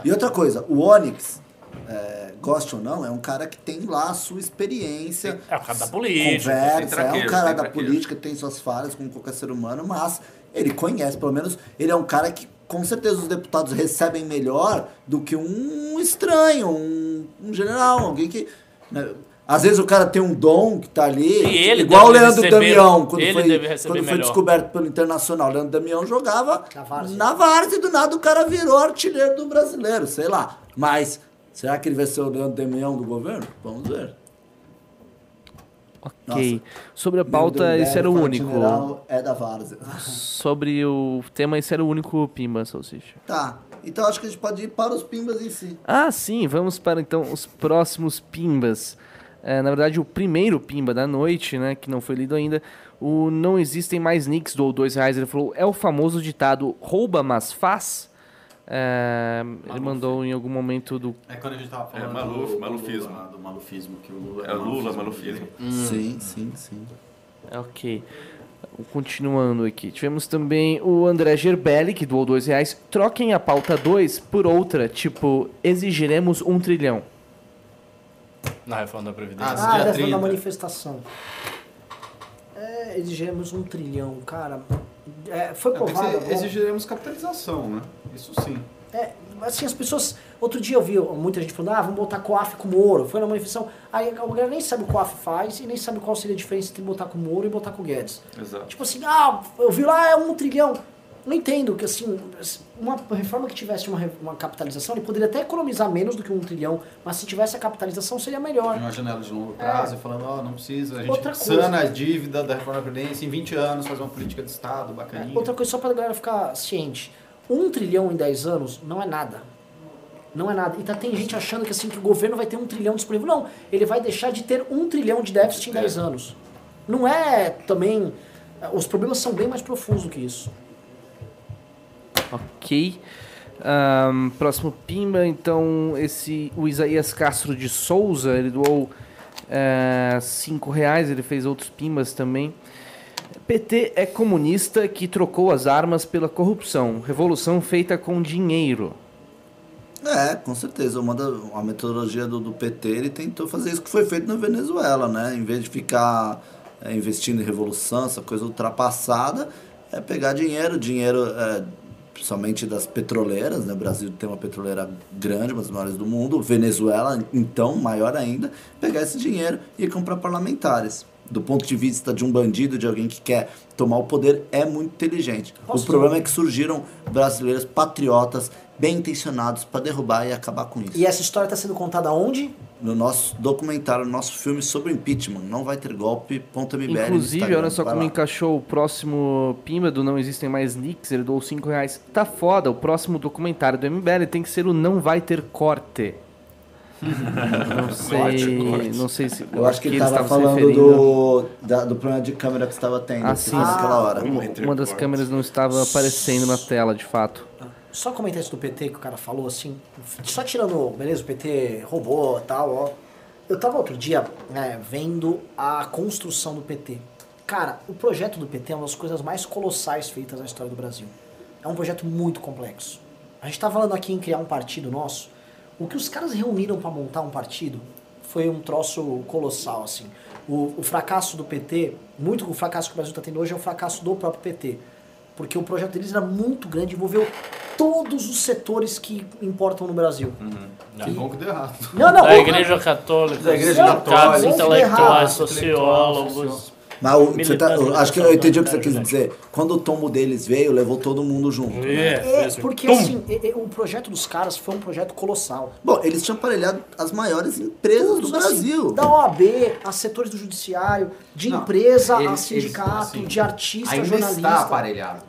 E outra coisa, o Onyx, é, goste ou não, é um cara que tem lá a sua experiência. É o cara da política. Conversa, é um cara da política, tem suas falhas como qualquer ser humano, mas ele conhece, pelo menos, ele é um cara que com certeza os deputados recebem melhor do que um estranho, um, um general, alguém que. né, às vezes o cara tem um dom que tá ali, E ele igual o Leandro receber- Damião, quando ele foi, deve receber quando foi descoberto pelo Internacional. O Leandro Damião jogava Na várzea. na várzea e do nada o cara virou artilheiro do brasileiro, sei lá. Mas será que ele vai ser o Leandro Damião do governo? Vamos ver. Ok. Sobre a pauta, Leandro esse era o único. general, É da várzea. Sobre o tema, esse era o único Pimba, Salsicha. Tá, então acho que a gente pode ir para os pimbas em si. Ah, sim, vamos para então os próximos Pimbas. É, na verdade, o primeiro Pimba da noite, né, que não foi lido ainda, o Não Existem Mais Nicks do dois reais, ele falou, é o famoso ditado rouba, mas faz? É, ele mandou em algum momento do... É quando a gente tava falando É, Maluf, do, malufismo. Do, Lula, do malufismo, que o Lula É Lula, malufismo. Sim, sim, sim. É, Ok. Continuando aqui, tivemos também o André Gerbelli, que doou dois reais. Troquem a pauta 2 por outra, tipo, exigiremos um trilhão. Na reforma da Previdência. Ah, Ah, dia dessa 30. da manifestação. É, exigimos um trilhão, cara. É, foi É, provado. se- exigiremos capitalização, né? Isso sim. É, assim, as pessoas. Outro dia eu vi muita gente falando, ah, vamos botar COAF com Moro. Foi na manifestação. Aí a galera nem sabe o que o COAF faz e nem sabe qual seria a diferença entre botar com Moro e botar com Guedes. Exato. Tipo assim, ah, eu vi lá, é um trilhão. Não entendo que, assim, uma reforma que tivesse uma, uma capitalização, ele poderia até economizar menos do que um trilhão, mas se tivesse a capitalização seria melhor. Uma janela de longo prazo, falando, ó, não precisa, a gente Outra sana a dívida da reforma da Previdência em 20 anos, fazer uma política de Estado bacaninha. Outra coisa, só pra galera ficar ciente. Um trilhão em 10 anos não é nada. Não é nada. E tá, tem gente achando que assim que o governo vai ter um trilhão disponível. Não, ele vai deixar de ter um trilhão de déficit em 10 anos. Não é também. Os problemas são bem mais profundos do que isso. Ok. Ahn, próximo Pimba, então, esse, o Isaías Castro de Souza, ele doou 5 reais, ele fez outros Pimbas também. PT é comunista que trocou as armas pela corrupção. Revolução feita com dinheiro. É, com certeza. Uma da, a metodologia do, do PT, ele tentou fazer isso que foi feito na Venezuela, né? Em vez de ficar é, investindo em revolução, essa coisa ultrapassada, é pegar dinheiro, dinheiro é, principalmente das petroleiras, né? O Brasil tem uma petroleira grande, uma das maiores do mundo. Venezuela, então, maior ainda, pegar esse dinheiro e comprar parlamentares. Do ponto de vista de um bandido, de alguém que quer tomar o poder, é muito inteligente. Posso o problema é que surgiram brasileiros patriotas bem intencionados para derrubar e acabar com isso. E essa história está sendo contada onde? No nosso documentário, no nosso filme sobre impeachment, não vai ter golpe, ponto MBL Inclusive, olha só vai como lá. encaixou o próximo Pimba do Não Existem Mais Nicks, ele doou 5 reais. Tá foda, o próximo documentário do MBL tem que ser o Não Vai Ter Corte. não sei, corte. não sei se Eu acho que ele estava falando referindo. do, da- do problema de câmera que você estava tendo Ah, assim, sim. naquela hora. Uma, das câmeras não estava aparecendo na tela, de fato. Só comentar isso do PT que o cara falou, assim, só tirando, beleza, o PT roubou tal, ó. Eu tava outro dia né, vendo a construção do PT. Cara, o projeto do PT é uma das coisas mais colossais feitas na história do Brasil. É um projeto muito complexo. A gente tá falando aqui em criar um partido nosso. O que os caras reuniram para montar um partido foi um troço colossal, assim. O, o fracasso do PT, muito o fracasso que o Brasil está tendo hoje é o fracasso do próprio PT. Porque o projeto deles era muito grande, envolveu todos os setores que importam no Brasil. Que bom que deu errado. Não, não, Da Igreja Católica, Da Igreja Católica, intelectuais, sociólogos. Mas o- você tá- acho que eu entendi o que você quis dizer. Quando o tombo deles veio, levou todo mundo junto. né? É, É, porque Tum! assim, e- e o projeto dos caras foi um projeto colossal. Bom, eles tinham aparelhado as maiores empresas Todos, do assim, Brasil. da OAB, a setores do judiciário, de Não, empresa, a eles- sindicato, eles, assim, de artista, Ainda jornalista. está aparelhado.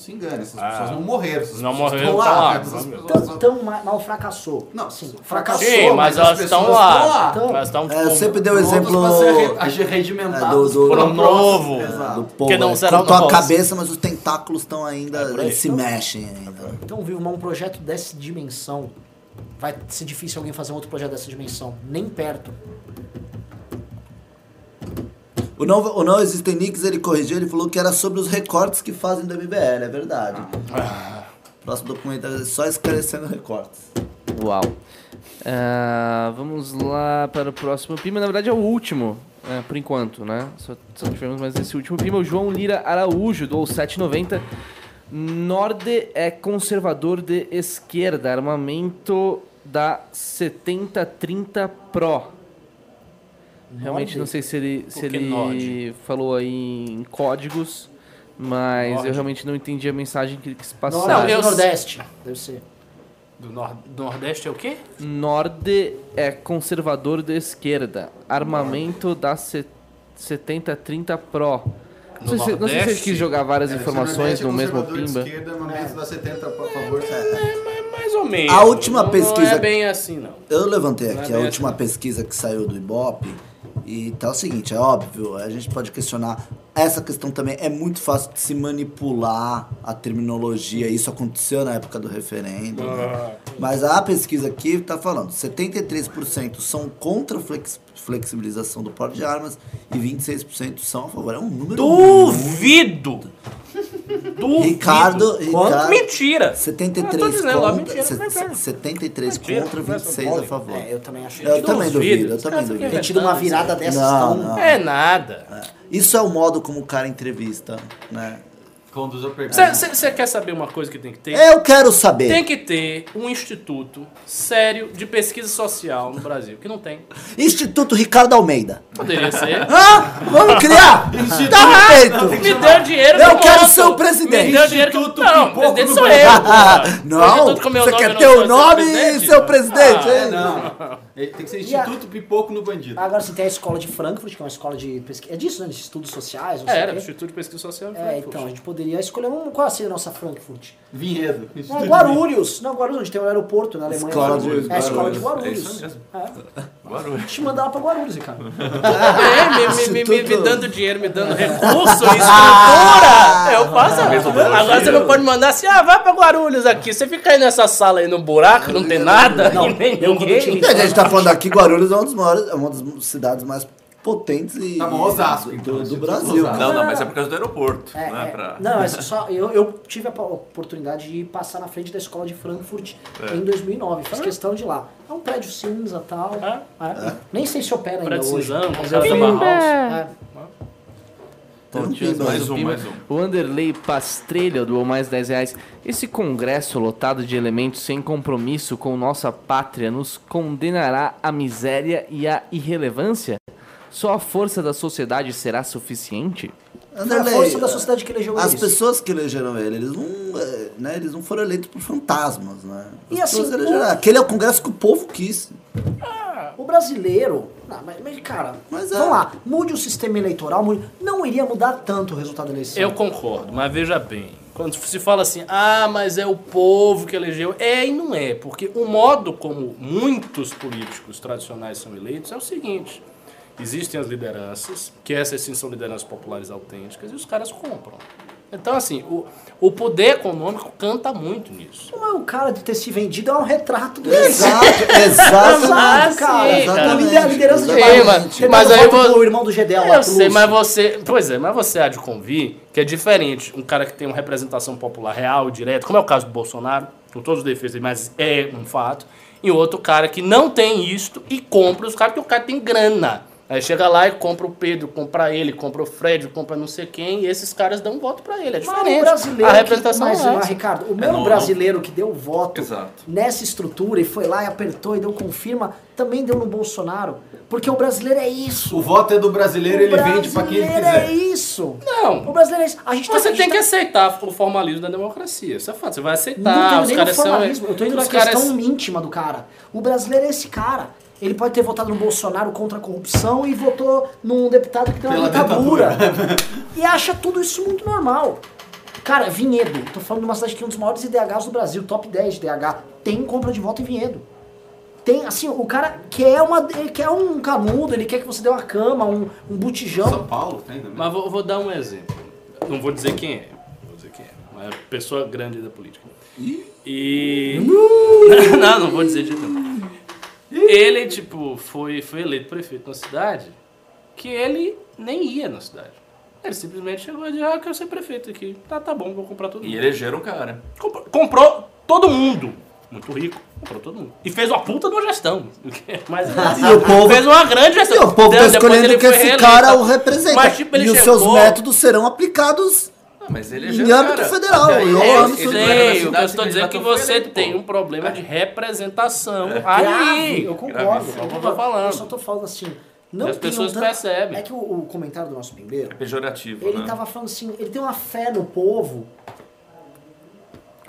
Não, não se engane, essas Ah. pessoas não morreram. Essas Não pessoas morreram, estão tão lá. essas pessoas Tão, só- tão ma- mal fracassou. Não, assim, fracassou. Sim, mas mas as elas estão lá. estão lá. Então, Elas estão É, eu sempre dei o Prontas exemplo pra ser re- é, regimentadas do, do, novo. do Que povo. não é, será cortou a cabeça, mas os tentáculos estão ainda. É eles se mexem ainda. Então, viu, um projeto dessa dimensão, vai ser difícil alguém fazer um outro projeto dessa dimensão. Nem perto. O não, o não Existem Nicks, ele corrigiu, ele falou que era sobre os recortes que fazem do MBL, é verdade. Próximo documentário é só esclarecendo recortes. Uau. Ah, vamos lá para o próximo Pima. Na verdade é o último, é, por enquanto, né? Só, só tivemos mais esse último Pima. O João Lira Araújo, do 790. Norde é conservador de esquerda, armamento da 7030 Pro. Realmente não sei se ele, se ele Nord? falou aí em códigos, mas Nord? eu realmente não entendi a mensagem que ele quis Nordeste, passar. Não, eu- Nordeste, deve ser. Do nor- do Nordeste é o quê? Norde é conservador de esquerda, armamento da se- 7030 Pro. Não sei, se, não sei se ele quis jogar várias É, informações Nordeste é no mesmo conservador de pimba. Esquerda, armamento da 70 por favor, certo. Mais ou menos. A última Não- pesquisa- Não é bem assim, não. Eu levantei Não é aqui a bem última assim. pesquisa que saiu do Ibope e tá o seguinte, é óbvio, a gente pode questionar. Essa questão também é muito fácil de se manipular a terminologia. Isso aconteceu na época do referendo. Ah. né? Mas a pesquisa aqui tá falando: 73% são contra a flex- flexibilização do porte de armas e 26% são a favor. É um número. muito- Duvido! Ricardo, Quanto? Ricardo- Mentira! 73 Eu tô dizendo lá, contra, mentira, se- não é verdade. 73 Mentira, contra, conversa 26 a mole. favor. É, eu também acho. Eu também duvido, eu também duvido. Ter tido uma virada dessas Não, tão... não. É nada. Isso é o modo como o cara entrevista, né? Conduz a pergunta. Você quer saber uma coisa que tem que ter? Eu quero saber. Tem que ter um instituto sério de pesquisa social no Brasil, que não tem. Instituto Ricardo Almeida. Poderia ser. Hã? Vamos criar? tá feito. Me deu dinheiro Eu que quero ser o presidente. Me deu dinheiro. Instituto Não, presidente sou eu. Não, Instituto você quer ter o nome e ser o presidente? Ah? Não, ele tem que ser Instituto Pipoco no Bandido. Agora você tem a escola de Frankfurt, que é uma escola de pesquisa. É disso, né? De estudos sociais, não É, sei era. Instituto de Pesquisa Social. É, então, a gente poderia escolher um. Qual seria a nossa Frankfurt? Vinhedo. Não, Instituto Guarulhos. Não, Guarulhos, onde tem o aeroporto na Alemanha. Escola de É a escola de Guarulhos. Guarulhos. É isso mesmo. É. Guarulhos. A gente manda lá pra Guarulhos, Ricardo. É, me, me, me, me, dando dinheiro, me dando recurso, estrutura. Eu faço. Agora você não pode mandar assim, ah, vai pra Guarulhos aqui. Você fica aí nessa sala aí no buraco, não tem nada, Não, nem ninguém. A gente tá falando aqui, Guarulhos é uma das maiores, é uma das cidades mais potentes e Tá bom, Osasco, do, então, do Instituto Brasil. Osasco. Não, não, mas é por causa do aeroporto. É, né, é. pra- Não, mas só, eu, eu tive a oportunidade de passar na frente da escola de Frankfurt É. em 2009. Fiz questão de ir lá. É um prédio cinza e tal. É. É. Nem sei se opera ainda hoje. cinzão, mas com eu pimba. mais Mais um mais um. O Anderley Pastrelha doou mais 10 reais. Esse congresso lotado de elementos sem compromisso com nossa pátria nos condenará à miséria e à irrelevância? Só a força da sociedade será suficiente? Anderlei, força da sociedade que elegeu As eles. pessoas que elegeram ele, eles não, é, né, eles não foram eleitos por fantasmas, né? As E assim, pessoas elegeram- o- Aquele é o congresso que o povo quis. O brasileiro. Não, mas, mas, cara, Mas é. vamos lá. Mude o sistema eleitoral. Mude, não iria mudar tanto o resultado da eleição. Eu concordo, mas veja bem. Quando se fala assim, ah, mas é o povo que elegeu. É e não é, porque o modo como muitos políticos tradicionais são eleitos é o seguinte: existem as lideranças, que essas sim são lideranças populares autênticas, e os caras compram. Então, assim, o, o poder econômico canta muito nisso. Não é o cara de ter se vendido, é um retrato do Exato, Exato, exaste. cara. sim, A lider- a liderança de Bahia. mas- Você mas aí voto vo- pro irmão do Gedel lá, Eu sei, Lúcio. mas você. Pois é, mas você há de convir que é diferente um cara que tem uma representação popular real, direta, como é o caso do Bolsonaro, com todos os defeitos, mas é um fato, e outro cara que não tem isto e compra os caras, porque o cara tem grana. Aí chega lá e compra o Pedro, compra ele, compra o Fred, compra não sei quem, e esses caras dão voto pra ele. É Mas diferente. o brasileiro a representação que, mas, é mas, essa. Ricardo, o mesmo não, brasileiro que deu voto Exato. nessa estrutura e foi lá e apertou e deu confirma, também deu no Bolsonaro. Porque o brasileiro é isso. O voto é do brasileiro, o ele vende pra quem ele brasileiro é quiser. isso. Não. O brasileiro é isso. A gente tá- a Você gente tem tá- que aceitar o formalismo da democracia. Isso é fato. Você vai Não aceitar. tô indo os nem caras são. formalismo, eu tô indo na os caras- questão íntima do cara. O brasileiro é esse cara. Ele pode ter votado no Bolsonaro contra a corrupção e votou num deputado que tem uma ditadura. e acha tudo isso muito normal. Cara, Vinhedo. Tô falando de uma cidade que tem um dos maiores IDHs do Brasil, top 10 de IDH. Tem compra de voto em Vinhedo. Tem, assim, o cara quer, uma, ele quer um canudo, ele quer que você dê uma cama, um, um botijão. São Paulo tem também. Mas vou, vou dar um exemplo. Não vou dizer quem é. Vou dizer quem é. É pessoa grande da política. E. não, não vou dizer de não. Ele, tipo, foi, foi eleito prefeito na cidade que ele nem ia na cidade. Ele simplesmente chegou e disse, ah, eu quero ser prefeito aqui. Tá, tá bom, vou comprar todo mundo. E elegeram o cara. Comprou, comprou todo mundo. Muito rico. Comprou todo mundo. E fez uma puta de uma gestão. Mas E o povo- fez uma grande gestão. E o povo tá Depois escolhendo ele que esse reeleito. cara o representa. Mas, tipo, ele e os chegou- seus métodos serão aplicados Mas ele é Em âmbito cara, e o ele- âmbito ele Sei, o que eu estou dizendo é que foi você eleito, tem pô. um problema de representação Grave, aí. eu concordo. Eu É eu concordo. tô falando. Eu só tô falando assim. Não as pessoas tanto- percebem. É que o, o comentário do nosso pimbeiro, Pejorativo, ele né? tava falando assim, ele tem uma fé no povo.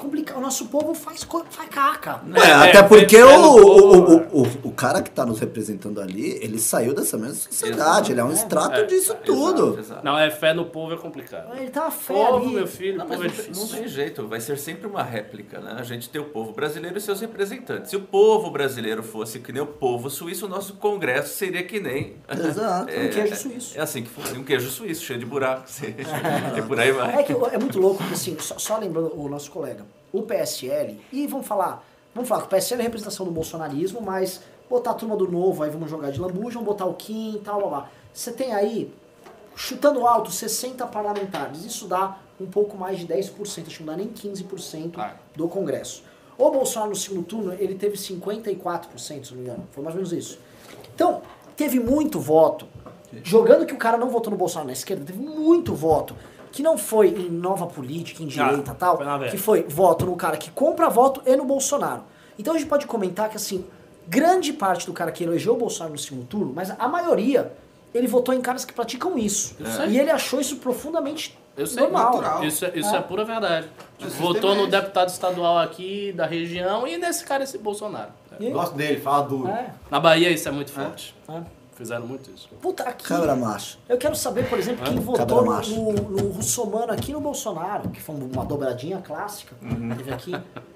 Complicado. O nosso povo faz, co- faz caca. É, É, até é, porque é, o, é, o, o- o, o, o cara que tá nos representando ali, ele saiu dessa mesma sociedade. Ele é um extrato É, disso Exato, tudo. exato. Não, é fé no povo é complicado. Ele uma fé Povo, ali. meu filho, Não, povo é tem- não difícil. tem jeito, vai ser sempre uma réplica, né? A gente tem o povo brasileiro e seus representantes. Se o povo brasileiro fosse que nem o povo suíço, o nosso congresso seria que nem... Exato. Um queijo suíço. É assim que funciona, um queijo suíço, cheio de buracos. e por aí vai. É que é muito louco, porque assim, só, só lembrando o nosso colega, o PSL, e vamos falar, vamos falar que o PSL é representação do bolsonarismo, mas botar a turma do novo, aí vamos jogar de lambuja, vamos botar o Kim e tal, blá, blá. Você tem aí, chutando alto, 60 parlamentares, isso dá um pouco mais de 10%, acho que não dá nem 15% Ah. do Congresso. O Bolsonaro no segundo turno, ele teve 54%, se não me engano, foi mais ou menos isso. Então, teve muito voto, jogando que o cara não votou no Bolsonaro na esquerda, teve muito voto, que não foi em nova política, em direita e tal, foi que foi voto no cara que compra voto e no Bolsonaro. Então a gente pode comentar que, assim, grande parte do cara que elegeu o Bolsonaro no segundo turno, mas a maioria, ele votou em caras que praticam isso. sei. E ele achou isso profundamente Eu sei, normal. natural. Isso, é, isso é. pura verdade. É Votou no sistema deputado estadual aqui da região e nesse cara, esse Bolsonaro. Gosto dele, fala duro. É, Na Bahia isso é muito forte. é. Fizeram muito isso. Puta, aqui. Cabra macho. Eu quero saber, por exemplo, quem Cabra votou no, no, no Russomano aqui no Bolsonaro, que foi uma dobradinha clássica, teve aqui.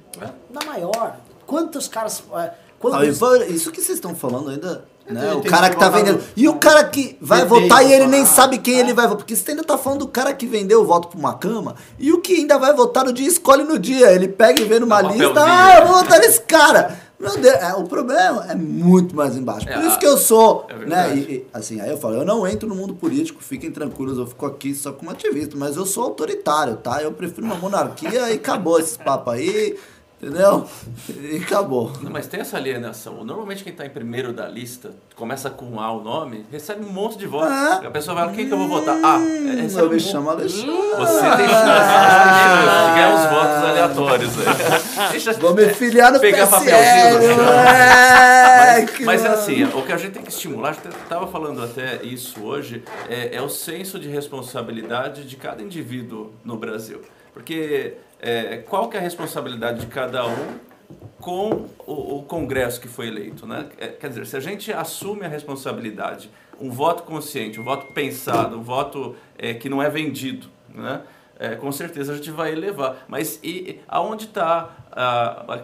Na maior. Quantos caras. é, Ah, Quantos, foi- isso que vocês estão falando ainda, né? Ele O cara que tá vendendo. E o cara que vai votar e ele nem sabe quem ele vai votar. Porque você ainda tá falando do cara que vendeu o voto pra uma cama e o que ainda vai votar no dia escolhe no dia. Ele pega e vê numa Dá um lista, ah, eu vou votar nesse cara. Meu Deus, é, o problema é muito mais embaixo. Por É, isso que eu sou, é né? E, e, assim, aí eu falo, eu não entro no mundo político, fiquem tranquilos, eu fico aqui só como ativista, mas eu sou autoritário, tá? Eu prefiro uma monarquia e acabou esses papos aí, entendeu? E acabou. Não, mas tem essa alienação. Normalmente quem está em primeiro da lista, começa com A o nome, recebe um monte de votos. Ah. A pessoa vai, quem que eu vou votar? Ah, é, recebe Eu um me chamo Alexandre. Você tem chance, de ganhar uns votos aleatórios. Né? Deixa- Vou me filiar no Pegar PSL, papelzinho. moleque, Mas é mano. assim, o que a gente tem que estimular, a gente estava falando até isso hoje, é, é o senso de responsabilidade de cada indivíduo no Brasil. Porque é, qual que é a responsabilidade de cada um com o, o Congresso que foi eleito? Né? É, quer dizer, se a gente assume a responsabilidade, um voto consciente, um voto pensado, um voto é, que não é vendido, né? É, com certeza a gente vai elevar. Mas e, aonde está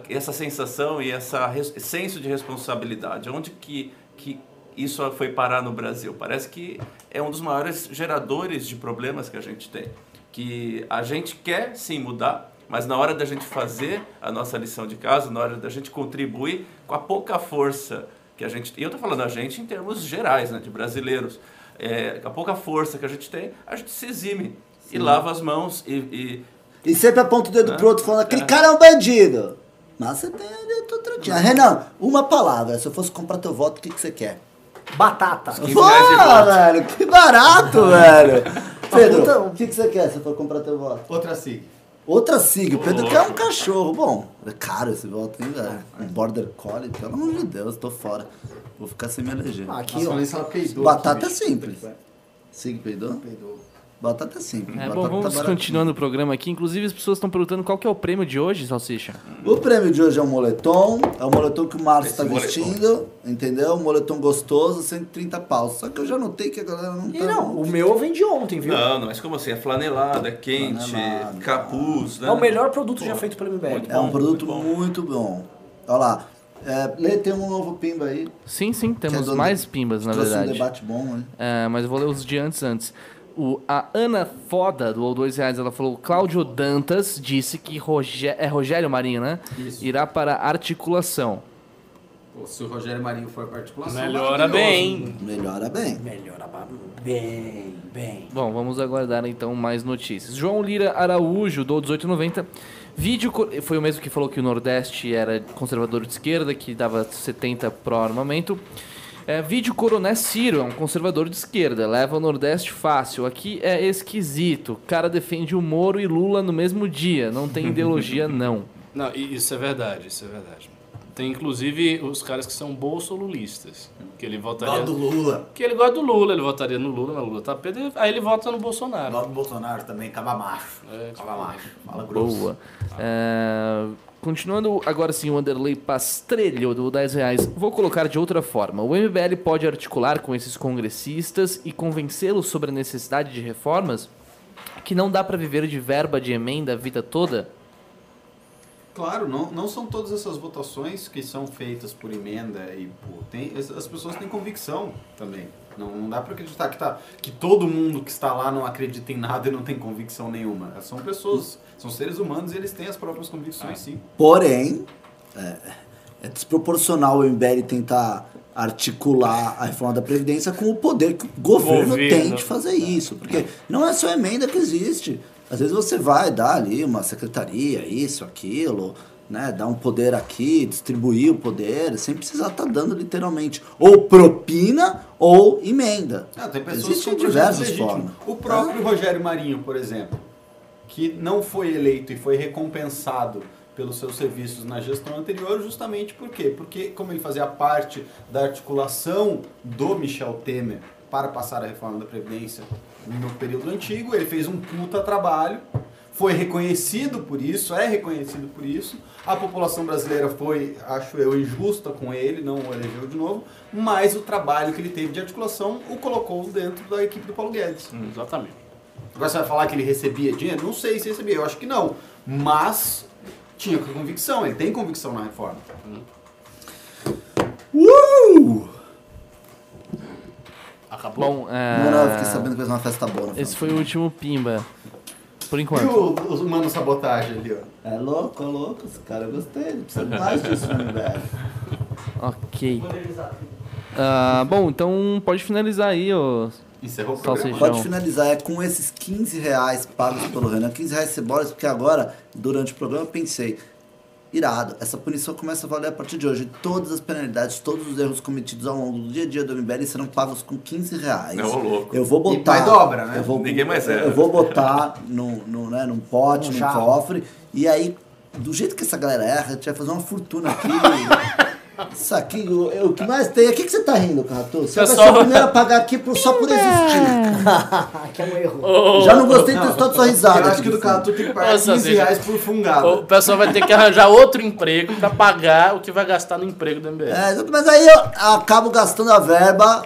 essa sensação e essa senso de responsabilidade? Onde que, que isso foi parar no Brasil? Parece que é um dos maiores geradores de problemas que a gente tem. Que a gente quer sim mudar, mas na hora da gente fazer a nossa lição de casa, na hora da gente contribuir com a pouca força que a gente e eu estou falando a gente em termos gerais, né, de brasileiros, é, com a pouca força que a gente tem, a gente se exime e lava as mãos e, e E sempre aponta o dedo É. pro outro falando, aquele É. cara é um bandido. Mas você tem ali a outra tia. Renan, uma palavra. Se eu fosse comprar teu voto, o que, que você quer? Batata. 15 Pô, velho, que barato, velho. Pedro, puta- o que, que você quer se eu for comprar teu voto? Outra SIG. Outra SIG. O Pedro quer um louco. cachorro. Bom, é caro esse voto, hein, velho? Um Border Collie, pelo amor de Deus, tô fora. Vou ficar sem me eleger. Ah, Aqui, Nossa, ó. peidou. Batata é simples. SIG peidou? Peidou. Batata é simples. É, Batata bom, tá vamos baratinho. continuando o programa aqui. Inclusive, as pessoas estão perguntando qual que é o prêmio de hoje, Salsicha. O prêmio de hoje é um moletom, é o moletom que o Márcio tá moletom. vestindo, entendeu? Um moletom gostoso, 130 paus. Só que eu já notei que a galera não E tá... não, o meu eu vendi ontem, viu? Não, não, mas como assim? É flanelado, é quente, Flanelado. capuz, né? É o melhor produto Pô, já feito pelo MBL. É um produto muito muito bom. Olha lá. É, Lê, tem um novo pimba aí. Sim, sim, é temos do- mais pimbas, na trouxe um verdade. debate bom, né? É, mas eu vou ler os de antes antes. O, a Ana Foda, do dois reais, ela falou: Cláudio Dantas disse que Rogé é Rogério Marinho, né? Isso. Irá para articulação. Pô, se o Rogério Marinho for pra articulação... Melhora bem. Melhora bem. Melhora bem, bem. Bom, vamos aguardar então mais notícias. João Lira Araújo, do 1890. Vídeo foi o mesmo que falou que o Nordeste era conservador de esquerda, que dava 70 pró armamento. É, vídeo Coroné Ciro, é um conservador de esquerda, leva o Nordeste fácil. Aqui é esquisito. Cara defende o Moro e Lula no mesmo dia. Não tem ideologia, não. Não, isso é verdade, isso é verdade. Tem inclusive os caras que são bolsolulistas. Que ele votaria. Gosto do Lula. Que ele gosta do Lula, ele votaria no Lula, mas o Lula tá perdido. Aí ele vota no Bolsonaro. Gosto do Bolsonaro também, caba macho. É, Caba macho. Fala grosso. Boa. É, continuando agora sim o Underlay Pastrelho do 10 reais. Vou colocar de outra forma. O MBL pode articular com esses congressistas e convencê-los sobre a necessidade de reformas? Que não dá pra viver de verba de emenda a vida toda? Claro, não, não são todas essas votações que são feitas por emenda e por. Tem, as pessoas têm convicção também. Não, não dá pra acreditar que, tá, que todo mundo que está lá não acredita em nada e não tem convicção nenhuma. São pessoas, são seres humanos e eles têm as próprias convicções, sim. Porém, é, é desproporcional o MBL tentar articular a reforma da Previdência com o poder que o governo, Governo. tem de fazer isso. Porque não é só a emenda que existe. Às vezes você vai dar ali uma secretaria, isso, aquilo, né? Dar um poder aqui, distribuir o poder, sem precisar estar dando literalmente ou propina ou emenda. Ah, tem pessoas Existem diversas formas. O próprio Rogério Marinho, por exemplo, que não foi eleito e foi recompensado pelos seus serviços na gestão anterior, justamente por quê? Porque como ele fazia parte da articulação do Michel Temer para passar a reforma da Previdência no período antigo, ele fez um puta trabalho, foi reconhecido por isso, é reconhecido por isso. A população brasileira foi, acho eu, injusta com ele, não o elegeu de novo, mas o trabalho que ele teve de articulação o colocou dentro da equipe do Paulo Guedes. Hum, exatamente. Agora você vai falar que ele recebia dinheiro? Não sei se recebia, eu acho que não. Mas tinha convicção, ele tem convicção na reforma. Uh! Acabou? Bom, é, Não, não, eu fiquei sabendo que fez uma festa boa. esse foi o último Pimba. Por E enquanto. o, o Mano Sabotagem ali, ó. É louco, é louco. Esse cara eu gostei. Ele precisa mais disso no MBL. Ok. Ah, bom, então pode finalizar aí, ô. Encerrou o programa. Pode finalizar, é com esses 15 reais pagos pelo Renan. 15 reais cebolas, porque agora, durante o programa, eu pensei, irado, essa punição começa a valer a partir de hoje. Todas as penalidades, todos os erros cometidos ao longo do dia a dia do MBL serão pagos com 15 reais. Não, louco. Eu vou E botar. pai dobra, né? Eu vou, Ninguém mais erra. Eu vou botar num, num, né, num pote, Num num cofre. E aí, do jeito que essa galera erra, a gente vai fazer uma fortuna aqui. Isso aqui, o, o que mais tem. O que, que você tá rindo, Carratu? Você vai ser Pessoal- o primeiro a pagar aqui por, só por existir. que é um erro. Já não gostei de só de sua risada. Eu acho que do no fundo. cara tu tem que pagar Nossa, 15 Zica. reais por fungado. O pessoal vai ter que arranjar outro emprego pra pagar o que vai gastar no emprego do MBL. É, exato, mas aí eu acabo gastando a verba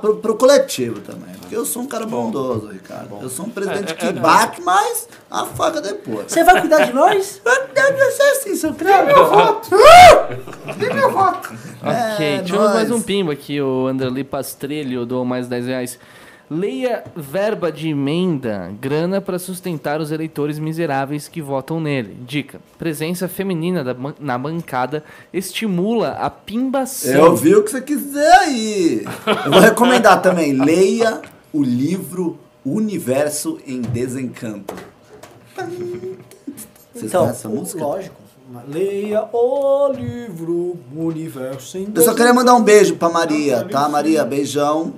pro, pro coletivo também. Porque eu sou um cara bondoso, Ricardo. Eu sou um presidente que bate, mas afaga depois. Você vai cuidar de nós? Deve ser assim, seu crânio. Meu voto. Ok, É, tivemos mais nóis. um pimba aqui, o Anderley Pastrelho do mais 10 reais. Leia verba de emenda, grana para sustentar os eleitores miseráveis que votam nele. Dica: presença feminina da na bancada estimula a pimbação. Eu vi o que você quis dizer aí. Eu vou recomendar também. Leia o livro Universo em Desencanto. Vocês Então, essa música? lógico. Leia o livro Universo em Eu só queria mandar um beijo pra Maria, tá? Maria, beijão.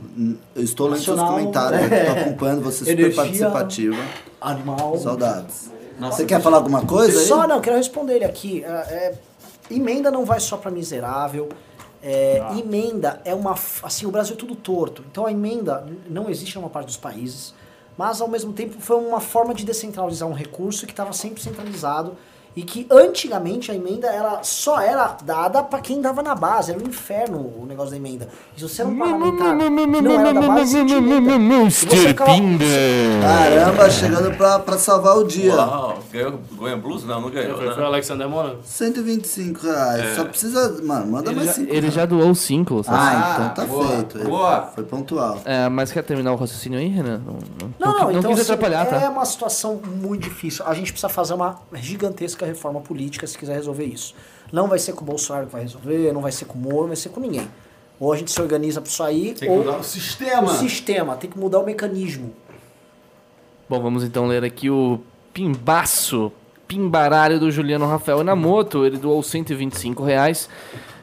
Eu estou lendo seus comentários, eu tô acompanhando você super Energia. participativa. Animal. Saudades. você quer falar alguma coisa aí? Só não, quero responder ele aqui. É, é, emenda não vai só pra miserável. É, Emenda é uma. Assim, o Brasil é tudo torto. Então a emenda não existe em uma parte dos países, mas ao mesmo tempo foi uma forma de descentralizar um recurso que estava sempre centralizado. E que antigamente a emenda ela só era dada pra quem dava na base. Era um inferno o negócio da emenda. E se você era um parlamentar não era da base, você tinha emenda. Você ficava- Caramba, chegando pra, pra salvar o dia. Uau, ganhou Goiânia Blues? Não, não ganhou. Foi, foi o Né? Alexander Mona? 125 reais. Só precisa. Mano, manda Ele mais já, 5 ele já doou 5, Ah, então tá boa, feito. boa. Foi pontual. É, mas quer terminar o raciocínio aí, Renan? Não, não, Não, não, então, quis assim, atrapalhar, é tá? uma situação muito difícil. A gente precisa fazer uma gigantesca reforma política se quiser resolver isso. Não vai ser com o Bolsonaro que vai resolver, não vai ser com o Moro, não vai ser com ninguém. Ou a gente se organiza pra isso aí, Tem que ou mudar o sistema. o sistema, tem que mudar o mecanismo. Bom, vamos então ler aqui o pimbaço pimbaralho do Juliano Rafael Inamoto, ele doou 125 reais.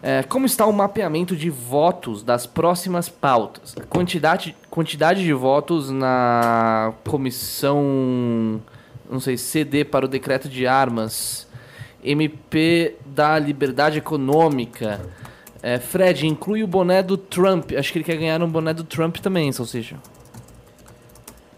É, como está o mapeamento de votos das próximas pautas? Quantidade, quantidade de votos na comissão, não sei, CD para o decreto de armas, MP da liberdade econômica. É, Fred, inclui o boné do Trump. Acho que ele quer ganhar um boné do Trump também, Salsicha.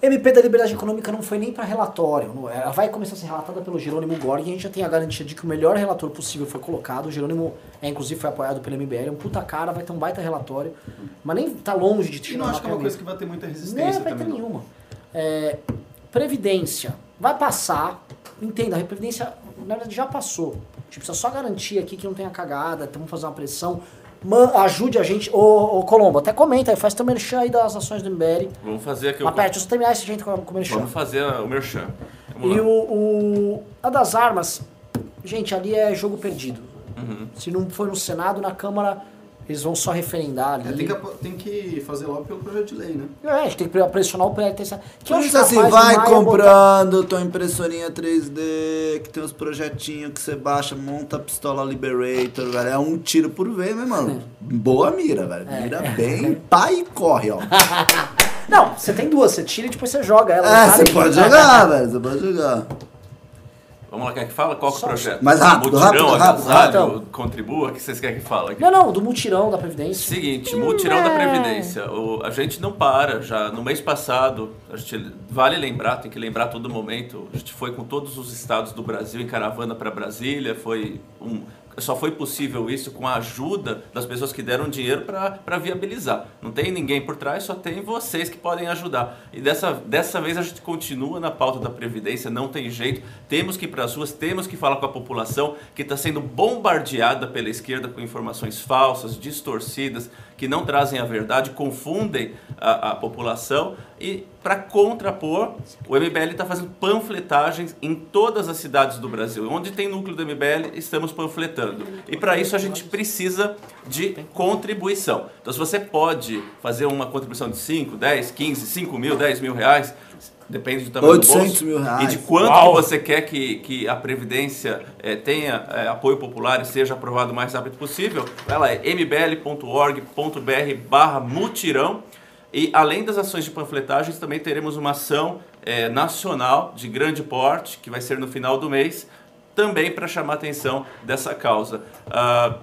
MP da Liberdade Econômica não foi nem para relatório. não- Ela vai começar a ser relatada pelo Jerônimo Gorg e a gente já tem a garantia de que o melhor relator possível foi colocado. O Jerônimo, é, inclusive, foi apoiado pelo MBL. É um puta cara, vai ter um baita relatório. Mas nem tá longe de E não acho que é uma coisa que vai ter muita Não resistência vai ter também. não. nenhuma. É, Previdência. Vai passar. Entenda, a Previdência na verdade, já passou. A gente precisa só garantir aqui que não tenha cagada, vamos fazer uma pressão. Man- ajude a gente. Ô, ô Colombo, até comenta aí, faz teu merchan aí das ações do MBL. Vamos fazer aqui pera, deixa eu terminar esse gente com o merchan. Vamos fazer o merchan. Vamos E o, o- A das armas, gente, ali é jogo perdido. Uhum. Se não for no Senado, na Câmara, eles vão só referendar ali. É, tem, que, tem que fazer logo pelo projeto de lei, né? É, a gente tem que pressionar o PLT. Que Por isso assim, capaz vai Maia botar- comprando tua impressorinha 3D, que tem os projetinhos que você baixa, monta a pistola Liberator, velho. É um tiro por vez, meu mano. Boa mira, velho. É. Mira bem, pá e corre, ó. Não, você tem duas, você tira e depois você joga ela. É, no você pode jogar, velho. Você pode jogar. Vamos lá, quer que fala? Qual que é o projeto? Mais rápido, Mutirão, rápido, rápido, agasalho, rápido. contribua, o que vocês querem que fale aqui? Não, não, do mutirão da Previdência. Seguinte, mutirão da Previdência. O- a gente não para. Já no mês passado, a gente vale lembrar, tem que lembrar a todo momento. A gente foi com todos os estados do Brasil em caravana para Brasília. Foi um, só foi possível isso com a ajuda das pessoas que deram dinheiro para viabilizar. Não tem ninguém por trás, só tem vocês que podem ajudar. E dessa, dessa vez a gente continua na pauta da Previdência, não tem jeito. Temos que ir para as ruas, temos que falar com a população que está sendo bombardeada pela esquerda com informações falsas, distorcidas, que não trazem a verdade, confundem a, a população. E para contrapor, o MBL está fazendo panfletagens em todas as cidades do Brasil. Onde tem núcleo do MBL, estamos panfletando. E para isso a gente precisa de contribuição. Então, se você pode fazer uma contribuição de 5, 10, 15, 5 mil, 10 mil reais, depende do tamanho 800 do bolso. mil reais. E de quanto Uau. que você quer que, que a Previdência eh, tenha eh, apoio popular e seja aprovado o mais rápido possível, vai lá, é mbl.org.br barra mutirão. E além das ações de panfletagens, também teremos uma ação eh, nacional de grande porte, que vai ser no final do mês, também para chamar a atenção dessa causa. Ah,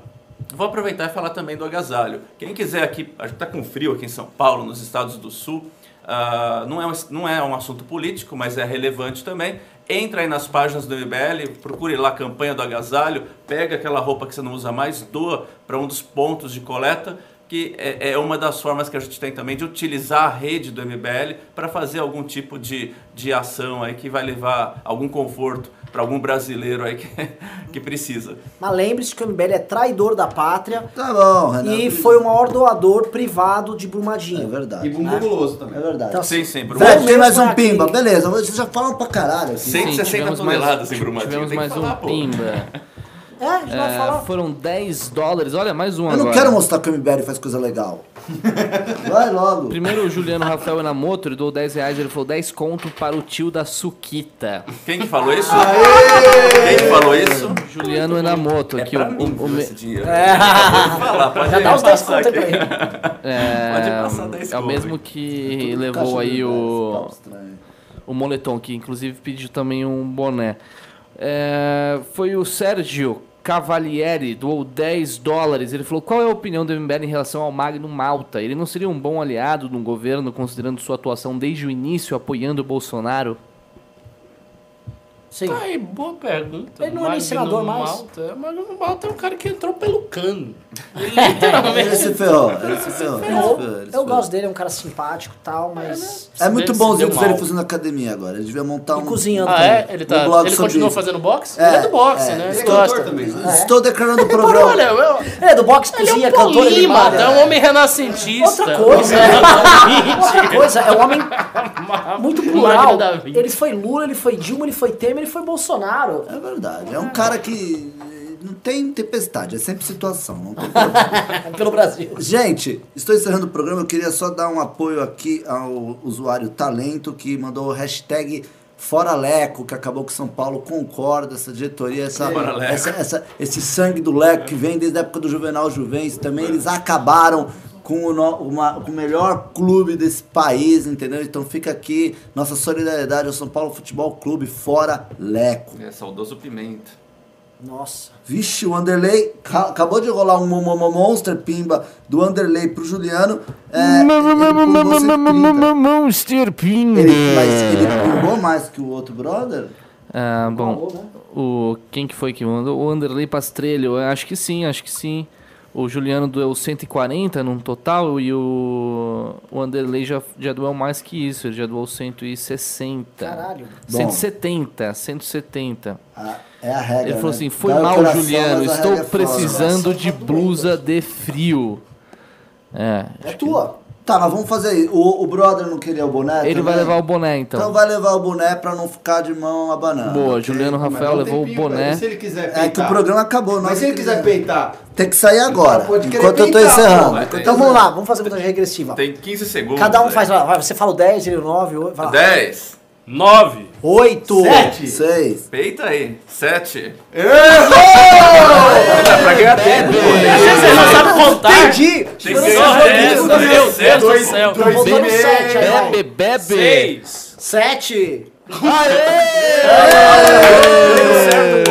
vou aproveitar e falar também do agasalho. Quem quiser aqui, a gente está com frio aqui em São Paulo, nos estados do sul, ah, não, é um, não é um assunto político, mas é relevante também. Entra aí nas páginas do MBL, procure lá a campanha do agasalho, pega aquela roupa que você não usa mais, doa para um dos pontos de coleta que é, é uma das formas que a gente tem também de utilizar a rede do MBL para fazer algum tipo de, de ação aí que vai levar algum conforto para algum brasileiro aí que, que precisa. Mas lembre-se que o MBL é traidor da pátria Tá bom, Renato. e foi o maior doador privado de É Brumadinho. verdade. E bumbum guloso também. É verdade. Então, Sim, sim. Fred, tem mais um aqui. pimba. Beleza, vocês já falam pra caralho. Assim. 160 tivemos toneladas mais, em Brumadinho. Tivemos tem que mais falar, um pô. pimba. É, a gente vai É, falar. foram 10 dólares. Olha, mais um Eu agora. não quero mostrar que o MBL faz coisa legal. Vai logo. Primeiro o Juliano Rafael Enamoto, ele doou 10 reais, ele falou 10 conto para o tio da Suquita. Quem que falou isso? Quem que falou isso? Juliano Enamoto, É aqui pra o, mim, o- o esse dinheiro. Pode falar, pode Já dá os 10 passar conto aí aqui. é, Pode passar 10 é o conto. mesmo que levou aí o, estranho. o moletom, que inclusive pediu também um boné. É, foi o Sérgio Cavalieri, doou 10 dólares. Ele falou: qual é a opinião do MBL em relação ao Magno Malta? Ele não seria um bom aliado no governo, considerando sua atuação desde o início apoiando o Bolsonaro? Sim. Tá aí, boa pergunta. Ele não é nem Magno senador mais. Malta. Magno Malta é um cara que entrou pelo cano. Ele literalmente. Ele se ferrou, ele se ferrou. ele Eu, ele gosto dele, é um cara simpático e tal, mas. É muito Se bonzinho que ele fazendo academia agora. Ele devia montar E um. cozinhando Ah, é? Ele, tá, Um blog ele continua isso. fazendo boxe? É, ele é do boxe, é. né? Ele Você é cantor gosta. também, né? É. Estou declarando o programa. olha, eu, Ele é do boxe, ele é cozinha, um cantor, ele é um homem renascentista. Outra coisa, outra coisa, é um homem muito plural. Ele foi Lula, ele foi Dilma, ele foi Temer, ele foi Bolsonaro. É verdade. É um cara que não tem tempestade, é sempre situação. Não tem problema. Pelo Brasil. Gente, estou encerrando o programa. Eu queria só dar um apoio aqui ao usuário Talento que mandou o hashtag Fora Leco, que acabou com São Paulo, concorda, essa diretoria, essa, Fora Leco. essa, essa- esse sangue do Leco que vem desde a época do Juvenal Juventus, também eles acabaram com o, no- uma- com o melhor clube desse país, entendeu? Então fica aqui nossa solidariedade ao São Paulo Futebol Clube, fora Leco. É, saudoso Pimenta. Nossa. Vixe, o Anderley ca- acabou de rolar um Monster Pimba do Anderley pro Juliano. É, ele pimbou 130. Monster Ping. Ele- mas ele pimbou mais que o outro brother? Ah, bom, né? o quem que foi que mandou? O Anderley Pastrello, eu acho que sim, acho que sim. O Juliano doeu 140 num total e o, o Anderley já, já doeu mais que isso, ele já doou 160. Caralho. 170, 170. Ah, é a regra. Ele falou né? assim: Foi o mal, coração, Juliano, estou é foda." precisando de blusa de frio. É. É tua. Tá, nós vamos fazer isso. O, o brother não queria o boné? Ele vai também? levar o boné então. Então vai levar o boné pra não ficar de mão abanando. Boa, ok? Juliano Mas Rafael um levou o boné. ele, Se ele quiser peitar. É que o programa acabou. Mas nós se ele quiser peitar, Tem que sair agora. Pode querer enquanto eu tô peitar, encerrando. pô. Então vamos lá, vamos fazer a contagem regressiva. Tem 15 segundos. Cada um né? faz, vai, você fala o 10, ele o 9, o- vai lá. 10. 9. 8. Sete. Seis. Peita aí. 7. Errou! Pra ganhar tempo. Você não sabe contar. Entendi. Tem que dois, Meu Deus do céu. dois Voltou e no meio. Sete, aí, vai. Bebe, bebe. 6. 7. Deu certo,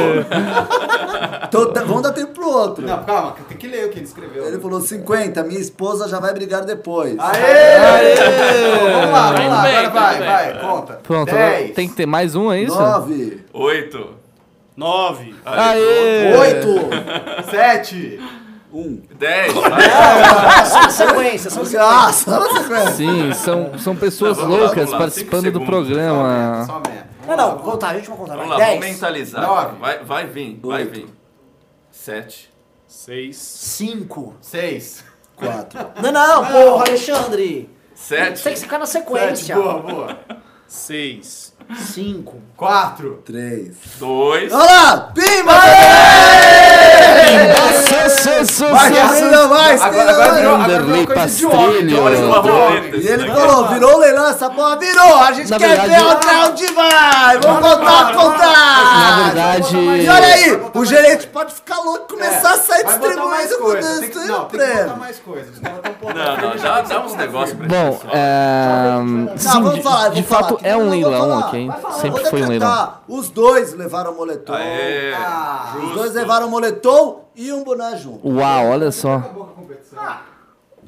pô. Tá- vamos dar tempo pro outro. Não, calma, tem que ler o que ele escreveu. Ele falou 50, minha esposa já vai brigar depois. Aê! Vamos lá, vamos Tudo lá, bem, agora vai, tudo bem. vai, conta. Pronto, Dez, tem que ter mais um, é isso? 9. 8. 9. Aê! 8. sete, 1. 10. São sequência, são sequência. Ah, sequência. Sim, são, são pessoas Não, lá, loucas lá, participando cinco do programa. Só merda. Não, não, contar, a gente vai contar. Vamos lá, vamos 10. mentalizar. Nove. Vai, vai vir, vai vir. 7. 6. 5. Seis. 4. Não, não, porra, Alexandre. 7. Tem que ficar na Sete, sequência. boa, boa. 6. 5. Quatro. 3. 2. Olha lá! Pimba! Vai, Cassina, vai! Agora, agora virou, agora virou coisa de homem. E ele falou, virou o leilão, essa porra virou! A gente Na quer verdade- ver até onde vai! Vamos voltar a Na contar! verdade, E olha aí, o gerente pode ficar louco e começar a sair É, botar mais distribuindo coisas. Tem que, não, tem que botar mais coisas. Pondo Não, não, dá, dá uns negócios pra Bom, é, Não, sim, vamos de, falar, de falar fato aqui. é um leilão, falar, Sempre foi um leilão. decretar. Os dois levaram moletom. Aê, Os dois levaram moletom e um boné junto. Uau, olha só. A.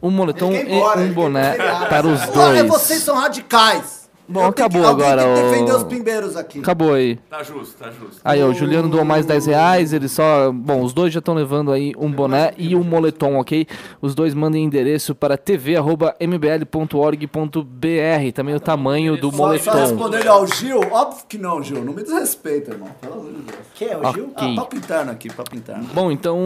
Um moletom ir e embora, um boné para os Olha, dois. vocês são radicais. Bom, Eu que- acabou alguém agora, Tem que defender os pimbeiros aqui. Acabou aí. Tá justo, tá justo. Aí, ó, o Juliano doou mais 10 reais, ele só... Bom, os dois já estão levando aí um boné e um moletom, ok? Os dois mandem endereço para tv.mbl.org.br, também o tamanho do Só, moletom. só respondendo ao Gil, óbvio que não, Gil. Não me desrespeita, irmão. Pelo amor de Deus. Quem é o Gil? Ok. Ah, papo interno aqui, papo interno. Bom, então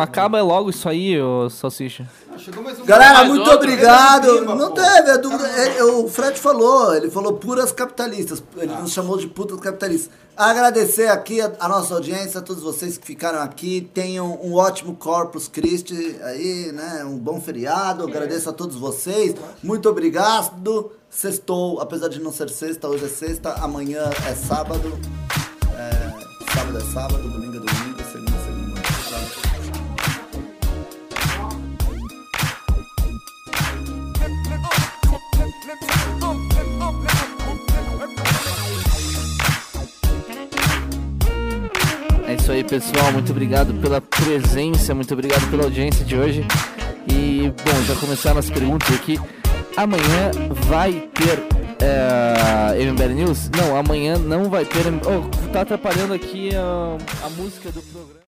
acaba logo isso aí, ô Salsicha. Ah, um. Galera, muito outro? obrigado. Pimba, Não pô. teve, a dúvida. é, o Fred falou, ele falou puras capitalistas. Ele nos chamou de putas capitalistas. Agradecer aqui a, a nossa audiência, a todos vocês que ficaram aqui. Tenham um ótimo Corpus Christi aí, né? Um bom feriado. Agradeço a todos vocês. Muito obrigado. Sextou, apesar de não ser sexta, hoje é sexta, amanhã é sábado. É, sábado é sábado, domingo é domingo, isso aí, pessoal. Muito obrigado pela presença, muito obrigado pela audiência de hoje. E, bom, já começaram as perguntas aqui. Amanhã vai ter é, MBL News? Não, amanhã não vai ter. Oh, tá atrapalhando aqui a, a música do programa.